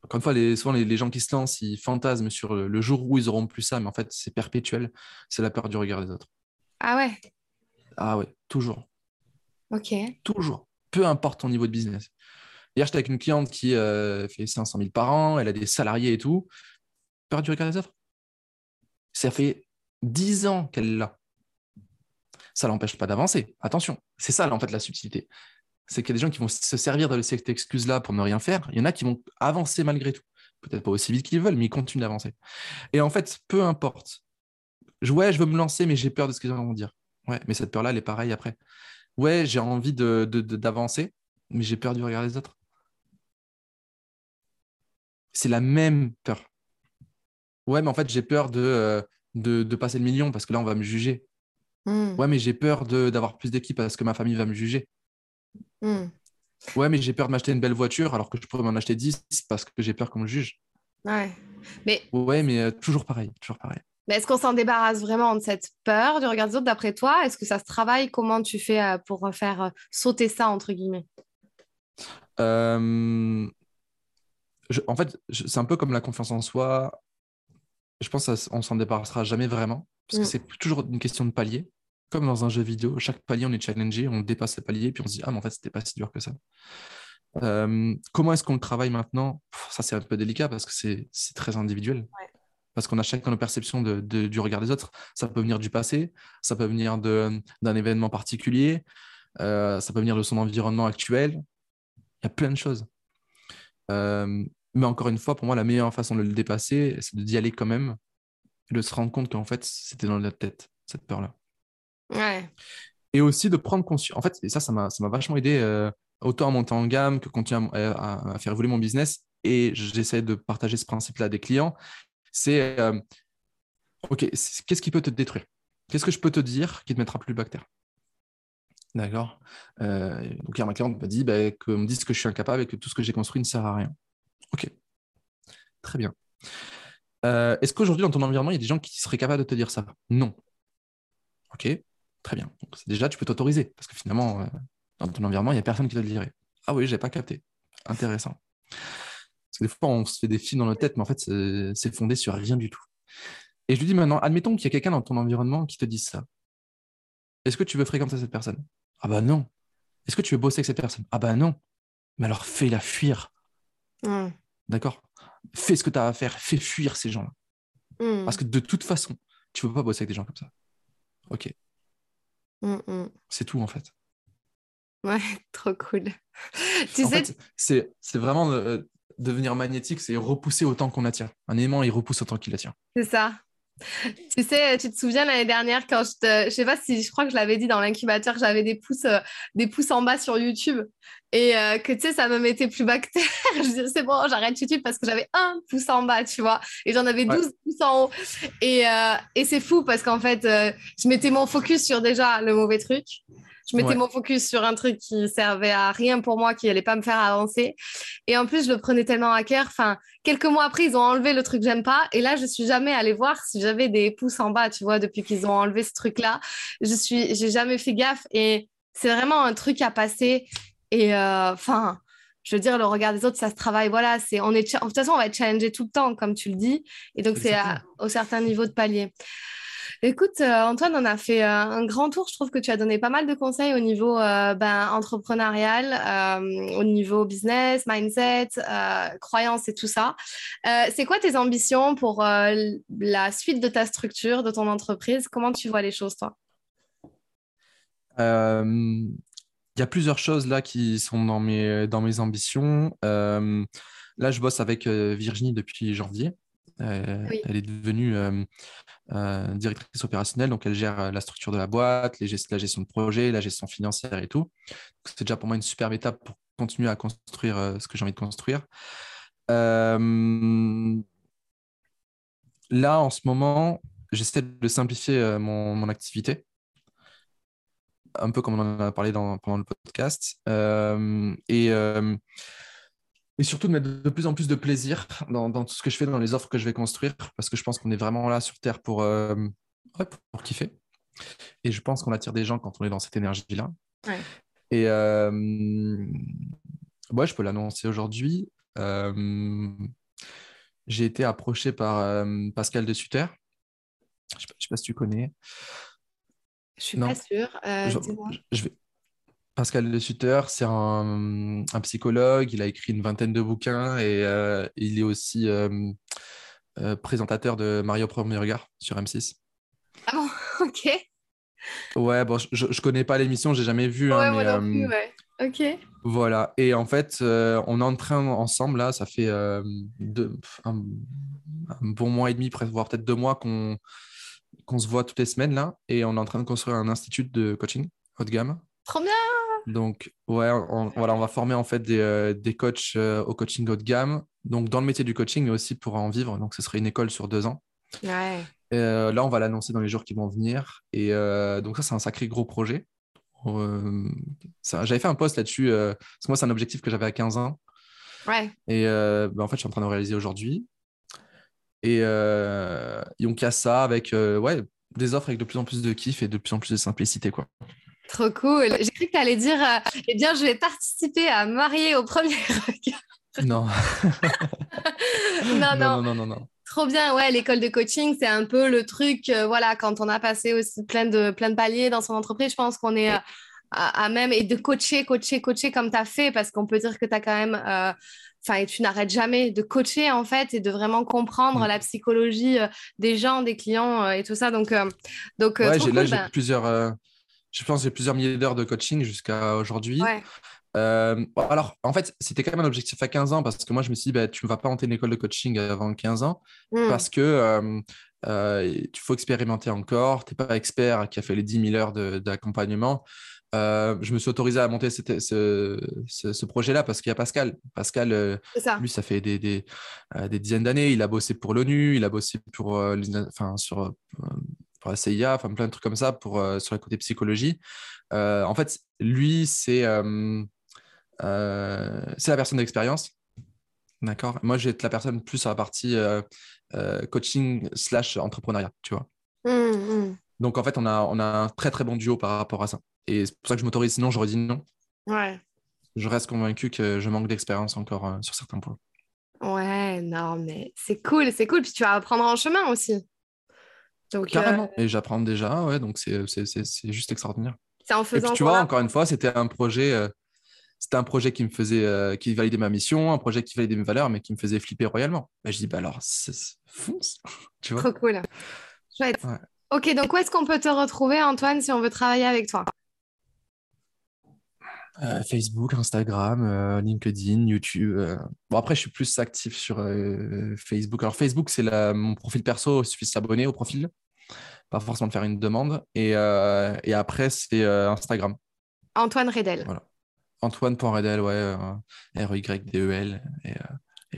encore une fois, les, souvent les, gens qui se lancent, ils fantasment sur le, jour où ils auront plus ça, mais en fait, c'est perpétuel. C'est la peur du regard des autres. Ah ouais? Ah ouais, toujours. Ok. Toujours. Peu importe ton niveau de business. Hier, j'étais avec une cliente qui euh, fait 500 000 par an, elle a des salariés et tout. Peur du regard des autres? Ça fait 10 ans qu'elle l'a. Ça l'empêche pas d'avancer. Attention, c'est ça en fait la subtilité c'est qu'il y a des gens qui vont se servir de cette excuse-là pour ne rien faire. Il y en a qui vont avancer malgré tout. Peut-être pas aussi vite qu'ils veulent, mais ils continuent d'avancer. Et en fait, peu importe. Ouais, je veux me lancer, mais j'ai peur de ce gens vont dire. Ouais, mais cette peur-là, elle est pareille après. Ouais, j'ai envie d'avancer, de, mais j'ai peur du regard des autres. C'est la même peur. Ouais, mais en fait, j'ai peur de, euh, de, passer le million parce que là, on va me juger. Hmm. Ouais, mais j'ai peur d'avoir plus d'équipes parce que ma famille va me juger. Hmm. Ouais, mais j'ai peur de m'acheter une belle voiture alors que je pourrais m'en acheter 10 parce que j'ai peur qu'on me juge. Ouais. Mais... Ouais, mais euh, toujours pareil, toujours pareil. Mais est-ce qu'on s'en débarrasse vraiment de cette peur du regard des autres d'après toi? Est-ce que ça se travaille? Comment tu fais euh, pour faire euh, sauter ça, entre guillemets? En fait, c'est un peu comme la confiance en soi. Je pense qu'on s'en débarrassera jamais vraiment parce que hmm. c'est toujours une question de palier comme dans un jeu vidéo, chaque palier, on est challengé, on dépasse le palier, puis on se dit, ah, mais en fait, c'était pas si dur que ça. Euh, comment est-ce qu'on le travaille maintenant? Ça, c'est un peu délicat parce que c'est très individuel. Parce qu'on a chacun nos perceptions de, du regard des autres. Ça peut venir du passé, ça peut venir d'un événement particulier, euh, ça peut venir de son environnement actuel. Il y a plein de choses. Euh, mais encore une fois, pour moi, la meilleure façon de le dépasser, c'est d'y aller quand même et de se rendre compte qu'en fait, c'était dans notre tête, cette peur-là. Et aussi de prendre conscience. En fait, et ça, ça m'a vachement aidé euh, autant à monter en gamme que continuer à, faire évoluer mon business. Et j'essaie de partager ce principe-là des clients. C'est euh, OK, qu'est-ce qui peut te détruire? Qu'est-ce que je peux te dire qui te mettra plus bactère? D'accord? Euh, Donc, hier, ma cliente m'a dit bah, que me dise que je suis incapable et que tout ce que j'ai construit ne sert à rien. OK. Très bien. Est-ce qu'aujourd'hui, dans ton environnement, il y a des gens qui seraient capables de te dire ça? Non. OK. Très bien. Donc, déjà, tu peux t'autoriser, parce que finalement, euh, dans ton environnement, il n'y a personne qui te le dirait. Ah oui, je n'ai pas capté. Intéressant. Parce que des fois, on se fait des films dans notre tête, mais en fait, c'est fondé sur rien du tout. Et je lui dis maintenant, admettons qu'il y a quelqu'un dans ton environnement qui te dise ça. Est-ce que tu veux fréquenter cette personne? Ah bah non. Est-ce que tu veux bosser avec cette personne? Ah bah non. Mais alors fais-la fuir. D'accord? Fais ce que tu as à faire. Fais fuir ces gens-là. Hmm. Parce que de toute façon, tu ne peux pas bosser avec des gens comme ça. Ok. Mm, mm. C'est tout en fait. Ouais, trop cool. tu sais... c'est vraiment euh, devenir magnétique, c'est repousser autant qu'on attire. Un aimant, il repousse autant qu'il attire. C'est ça. Tu sais, tu te souviens l'année dernière quand je te, je sais pas si je crois que je l'avais dit dans l'incubateur, j'avais des pouces, euh, des pouces en bas sur YouTube et euh, que tu sais, ça me mettait plus bactère. je disais c'est bon, j'arrête YouTube parce que j'avais un pouce en bas, tu vois, et j'en avais 12 pouces en haut. Et, euh, et c'est fou parce qu'en fait, je mettais mon focus sur déjà le mauvais truc je mettais mon focus sur un truc qui servait à rien pour moi, qui allait pas me faire avancer. Et en plus, je le prenais tellement à cœur. Enfin, quelques mois après, ils ont enlevé le truc que j'aime pas. Et là, je suis jamais allée voir si j'avais des pouces en bas, tu vois, depuis qu'ils ont enlevé ce truc-là. Je suis, j'ai jamais fait gaffe. Et c'est vraiment un truc à passer. Et euh, enfin. je veux dire, le regard des autres, ça se travaille. Voilà, c'est, on est, de toute façon, on va être challengé tout le temps, comme tu le dis. Et donc, c'est au certain niveau de palier. Écoute, euh, Antoine, on a fait euh, un grand tour. Je trouve que tu as donné pas mal de conseils au niveau euh, ben, entrepreneurial, au niveau business, mindset, croyances et tout ça. c'est quoi tes ambitions pour la suite de ta structure, de ton entreprise? Comment tu vois les choses, toi? Il y a plusieurs choses là qui sont dans mes, dans mes ambitions. là, je bosse avec Virginie depuis janvier. Elle est devenue euh, directrice opérationnelle, donc elle gère la structure de la boîte, les la gestion de projet, la gestion financière et tout. C'est déjà pour moi une superbe étape pour continuer à construire ce que j'ai envie de construire. là, en ce moment, j'essaie de simplifier mon, mon, activité, un peu comme on en a parlé dans, pendant le podcast. et et surtout de mettre de plus en plus de plaisir dans, tout ce que je fais, dans les offres que je vais construire, parce que je pense qu'on est vraiment là sur Terre pour, euh, pour kiffer. Et je pense qu'on attire des gens quand on est dans cette énergie-là. Et euh, ouais, je peux l'annoncer aujourd'hui. Euh, j'ai été approché par euh, Pascal de Sutter. Je ne sais, pas si tu connais. Je suis pas sûre. je, je, vais, Pascal Le Sutter, c'est un, psychologue. Il a écrit une vingtaine de bouquins et euh, il est aussi euh, euh, présentateur de Mario Premier Regard sur M6. Ah bon, ok. Ouais, bon, je, ne connais pas l'émission, j'ai jamais vu. Hein, ouais, moi non plus, ouais. Ok. Voilà. Et en fait, on est en train ensemble là, ça fait deux, un, bon mois et demi, voire peut-être deux mois qu'on qu'on se voit toutes les semaines là, et on est en train de construire un institut de coaching haut de gamme. Trop bien. Donc, ouais, on, voilà, on va former en fait des, euh, des coachs euh, au coaching haut de gamme, donc dans le métier du coaching, mais aussi pour en vivre. Donc, ce serait une école sur deux ans. Ouais. Euh, là, on va l'annoncer dans les jours qui vont venir. Et donc, ça, c'est un sacré gros projet. J'avais fait un post là-dessus, parce que moi, c'est un objectif que j'avais à 15 ans. Ouais. Et ben, en fait, je suis en train de le réaliser aujourd'hui. Et, donc, il y a ça avec ouais, des offres avec de plus en plus de kiff et de plus en plus de simplicité. Quoi. Trop cool. J'ai cru que tu allais dire euh, Eh bien, je vais participer à marier au premier regard. Non. non, non, non, non, non, Trop bien, ouais, l'école de coaching, c'est un peu le truc, euh, voilà, quand on a passé aussi plein de, plein de paliers dans son entreprise, je pense qu'on est euh, à, même, et de coacher, coacher, coacher comme tu as fait, parce qu'on peut dire que tu as quand même, enfin, et tu n'arrêtes jamais de coacher, en fait, et de vraiment comprendre mm. la psychologie des gens, des clients et tout ça. Donc, donc ouais, j'ai, là, j'ai ben plusieurs je pense j'ai plusieurs milliers d'heures de coaching jusqu'à aujourd'hui. Euh, alors, en fait, c'était quand même un objectif à 15 ans parce que moi, je me suis dit, bah, tu ne vas pas monter une école de coaching avant 15 ans hmm. parce que euh, euh, tu faut expérimenter encore. Tu n'es pas expert qui a fait les 10 000 heures d'accompagnement. je me suis autorisé à monter ce, projet-là parce qu'il y a Pascal. Pascal, lui, ça fait des, des, des dizaines d'années. Il a bossé pour l'ONU, il a bossé pour, enfin, sur pour la CIA, enfin plein de trucs comme ça pour, euh, sur le côté psychologie. Euh, en fait, lui, c'est euh, c'est la personne d'expérience. D'accord? Moi, je vais être la personne plus sur la partie coaching slash entrepreneuriat, tu vois. Mmh, mmh. Donc, en fait, on a, on a un très, très bon duo par rapport à ça. Et c'est pour ça que je m'autorise. Sinon, j'aurais dit non. Ouais. Je reste convaincu que je manque d'expérience encore sur certains points. Ouais, non, mais c'est cool, c'est cool. Puis tu vas apprendre en chemin aussi. Carrément. Euh, Et j'apprends déjà, ouais, donc c'est juste extraordinaire. C'est en faisant. Et puis, tu vois, encore une fois, c'était un projet. Euh, c'était un projet qui me faisait, euh, qui validait ma mission, un projet qui validait mes valeurs, mais qui me faisait flipper royalement. Mais je dis, bah alors, fonce, tu vois. Trop cool. Chouette. Ok, donc où est-ce qu'on peut te retrouver, Antoine, si on veut travailler avec toi? Facebook, Instagram, LinkedIn, YouTube. Bon, après, je suis plus actif sur Facebook. Alors, Facebook, c'est mon profil perso. Il suffit de s'abonner au profil pas forcément de faire une demande. Et, euh, et après, c'est euh, Instagram. Antoine Redel. Voilà. Antoine.redel, ouais, euh, R-Y-D-E-L. Et,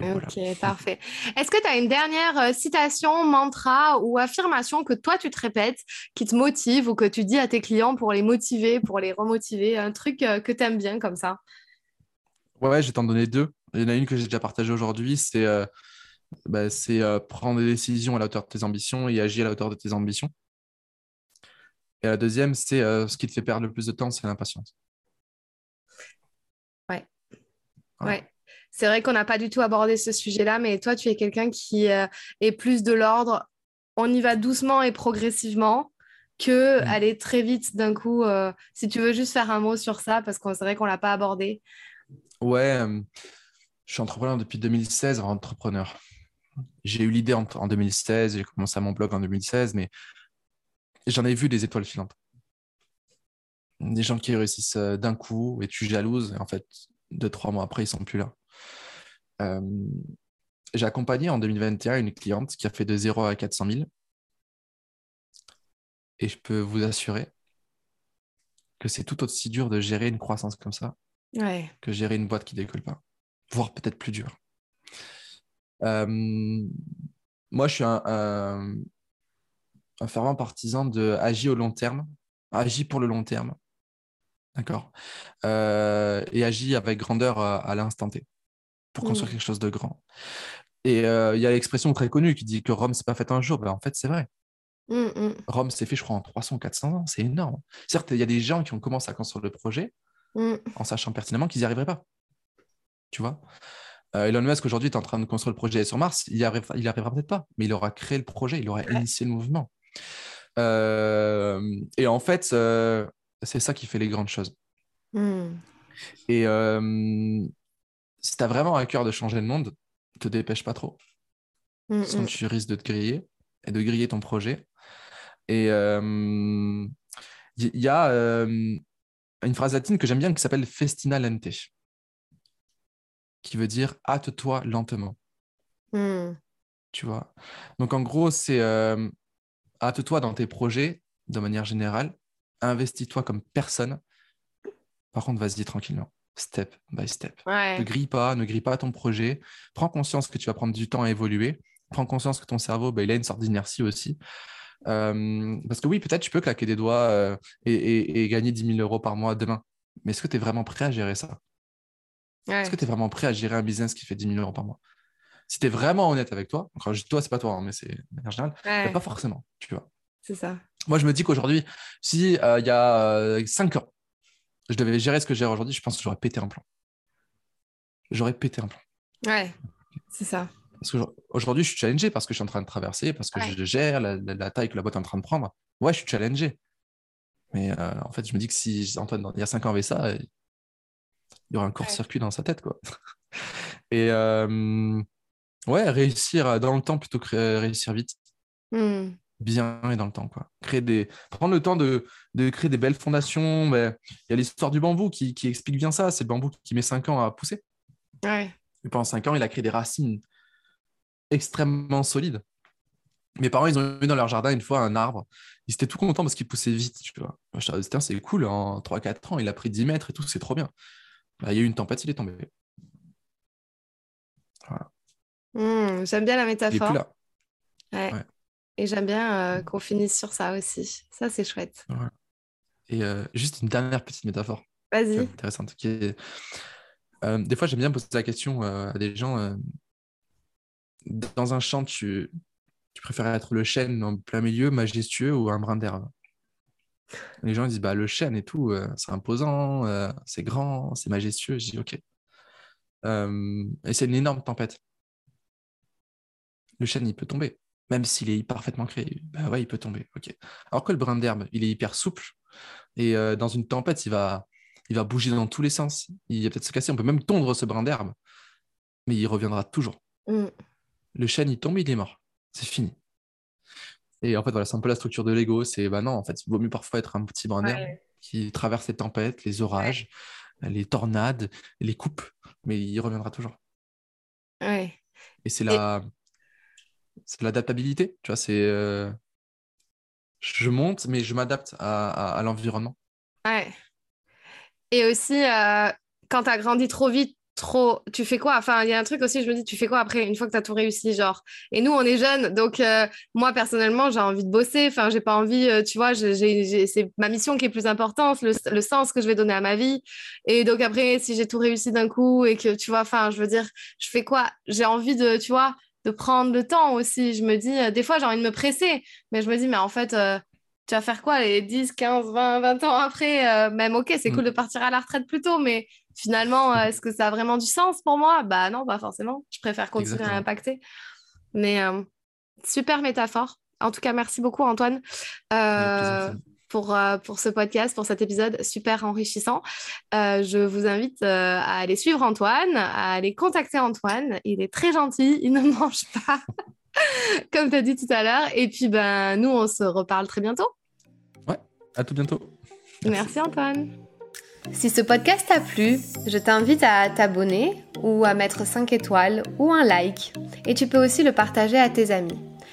ok, parfait. Est-ce que tu as une dernière citation, mantra ou affirmation que toi tu te répètes, qui te motive ou que tu dis à tes clients pour les motiver, pour les remotiver, un truc que tu aimes bien comme ça? Ouais, je vais t'en donner deux. Il y en a une que j'ai déjà partagée aujourd'hui, c'est bah, prendre des décisions à la hauteur de tes ambitions et agir à la hauteur de tes ambitions. Et la deuxième, c'est euh, ce qui te fait perdre le plus de temps, c'est l'impatience. Ouais. Ouais. C'est vrai qu'on n'a pas du tout abordé ce sujet-là, mais toi, tu es quelqu'un qui euh, est plus de l'ordre on y va doucement et progressivement que Mm. aller très vite d'un coup. euh, si tu veux juste faire un mot sur ça, parce que c'est vrai qu'on l'a pas abordé. Ouais, euh, je suis entrepreneur depuis 2016, entrepreneur. J'ai eu l'idée en, en 2016, j'ai commencé à mon blog en 2016, mais j'en ai vu des étoiles filantes. Des gens qui réussissent d'un coup et tu jalouses, et en fait, deux, trois mois après, ils sont plus là. Euh, j'ai accompagné en 2021 une cliente qui a fait de 0 à 400 000. Et je peux vous assurer que c'est tout aussi dur de gérer une croissance comme ça Ouais. que gérer une boîte qui décolle pas, voire peut-être plus dur. Euh, moi, je suis un, un, un fervent partisan de agir au long terme, agir pour le long terme, d'accord, Euh, et agir avec grandeur à, à l'instant T pour construire quelque chose de grand. Et euh, il y a l'expression très connue qui dit que Rome, c'est pas fait un jour. Ben, en fait, c'est vrai. Mm, mm, Rome s'est fait, je crois, en 300, 400 ans. C'est énorme. Certes, il y a des gens qui ont commencé à construire le projet, mm. en sachant pertinemment qu'ils n'y arriveraient pas. Tu vois? Euh, Elon Musk aujourd'hui est en train de construire le projet sur Mars. Il n'y arrivera, il arrivera peut-être pas, mais il aura créé le projet, il aura Ouais. initié le mouvement. Euh, et en fait, euh, c'est ça qui fait les grandes choses. Et si tu as vraiment à cœur de changer le monde, te dépêche pas trop. Mm, Sinon, mm. tu risques de te griller et de griller ton projet. Et euh, il y, y a euh, une phrase latine que j'aime bien qui s'appelle festina lente, qui veut dire hâte-toi lentement. Mm. Tu vois? Donc, en gros, c'est euh, hâte-toi dans tes projets de manière générale, investis-toi comme personne. Par contre, vas-y tranquillement, step by step. Ne grille pas, ne grille pas ton projet. Prends conscience que tu vas prendre du temps à évoluer. Prends conscience que ton cerveau, bah, il a une sorte d'inertie aussi. Euh, parce que oui, peut-être tu peux claquer des doigts euh, et, et- et gagner 10 000 euros par mois demain. Mais est-ce que tu es vraiment prêt à gérer ça? Ouais. Est-ce que tu es vraiment prêt à gérer un business qui fait 10 000 euros par mois? Si tu es vraiment honnête avec toi, quand je dis toi, c'est pas toi, hein, mais c'est de manière générale, Ouais. bah, pas forcément, tu vois. C'est ça. Moi, je me dis qu'aujourd'hui, si euh, il y a 5 ans, je devais gérer ce que gère aujourd'hui, je pense que j'aurais pété un plan. J'aurais pété un plan. Ouais. C'est ça. Parce qu'aujourd'hui, je suis challengé parce que je suis en train de traverser, parce que Ouais. je gère la, la- la taille que la boîte est en train de prendre. Ouais, je suis challengé. Mais euh, en fait, je me dis que si Antoine, il y a 5 ans, avait ça, il y aurait un court-circuit dans sa tête. Quoi. Et euh, ouais, réussir dans le temps plutôt que ré- réussir vite. Mm. Bien et dans le temps. Quoi. Créer des... Prendre le temps de, de créer des belles fondations. mais Il y a l'histoire du bambou qui, qui explique bien ça. C'est le bambou qui met 5 ans à pousser. Ouais. Et pendant 5 ans, il a créé des racines extrêmement solides. Mes parents, ils ont eu dans leur jardin une fois un arbre. Ils étaient tout contents parce qu'il poussait vite. Tu vois. Moi, je disais, c'est cool, en 3-4 ans, il a pris 10 mètres et tout, c'est trop bien. Bah, il y a eu une tempête, il est tombé. Mm. J'aime bien la Il est métaphore. plus là. Ouais. Ouais. Et j'aime bien euh, qu'on finisse sur ça aussi. Ça, c'est chouette. Et euh, juste une dernière petite métaphore Vas-y. intéressante. Qui est... euh, des fois, j'aime bien poser la question à des gens. dans un champ, tu, tu préfères être le chêne en plein milieu, majestueux, ou un brin d'herbe? Les gens disent bah, le chêne et tout, c'est imposant, c'est grand, c'est majestueux. Je dis ok. Et c'est une énorme tempête. Le chêne, il peut tomber, même s'il est parfaitement créé. Bah ouais, il peut tomber. Ok. Alors que le brin d'herbe, il est hyper souple et euh, dans une tempête, il va, il va bouger dans tous les sens. Il va peut-être se casser. On peut même tondre ce brin d'herbe, mais il reviendra toujours. Mm. Le chêne, il tombe, il est mort. C'est fini. Et en fait, voilà, c'est un peu la structure de l'ego. C'est bah non, en fait, il vaut mieux parfois être un petit brin d'herbe Ouais. qui traverse les tempêtes, les orages, les tornades, les coupes, mais il reviendra toujours. Ouais. Et c'est la, c'est l'adaptabilité. Tu vois, c'est euh, je monte, mais je m'adapte à, l'environnement. Ouais. Et aussi, euh, quand tu as grandi trop vite, trop, tu fais quoi? Enfin, il y a un truc aussi, je me dis, tu fais quoi après, une fois que tu as tout réussi, genre? Et nous, on est jeunes, donc euh, moi, personnellement, j'ai envie de bosser. Enfin, j'ai pas envie, tu vois, c'est ma mission qui est plus importante, le, le sens que je vais donner à ma vie. Et donc après, si j'ai tout réussi d'un coup et que, tu vois, enfin, je veux dire, je fais quoi? J'ai envie de, tu vois, de prendre le temps aussi. Je me dis, euh, des fois, j'ai envie de me presser, mais je me dis, mais en fait, euh, tu vas faire quoi les 10, 15, 20, 20 ans après? Euh, Même, ok, c'est Mm. cool de partir à la retraite plus tôt, mais finalement, est-ce que ça a vraiment du sens pour moi? Bah non, pas forcément. Je préfère continuer Exactement. à impacter. Mais euh, super métaphore. En tout cas, merci beaucoup Antoine. Pour, pour ce podcast, pour cet épisode super enrichissant. je vous invite à aller suivre Antoine, à aller contacter Antoine. Il est très gentil, il ne mange pas, comme tu as dit tout à l'heure. Et puis, ben, nous, on se reparle très bientôt. Ouais, à tout bientôt. Merci Antoine. Si ce podcast t'a plu, je t'invite à t'abonner ou à mettre 5 étoiles ou un like. Et tu peux aussi le partager à tes amis.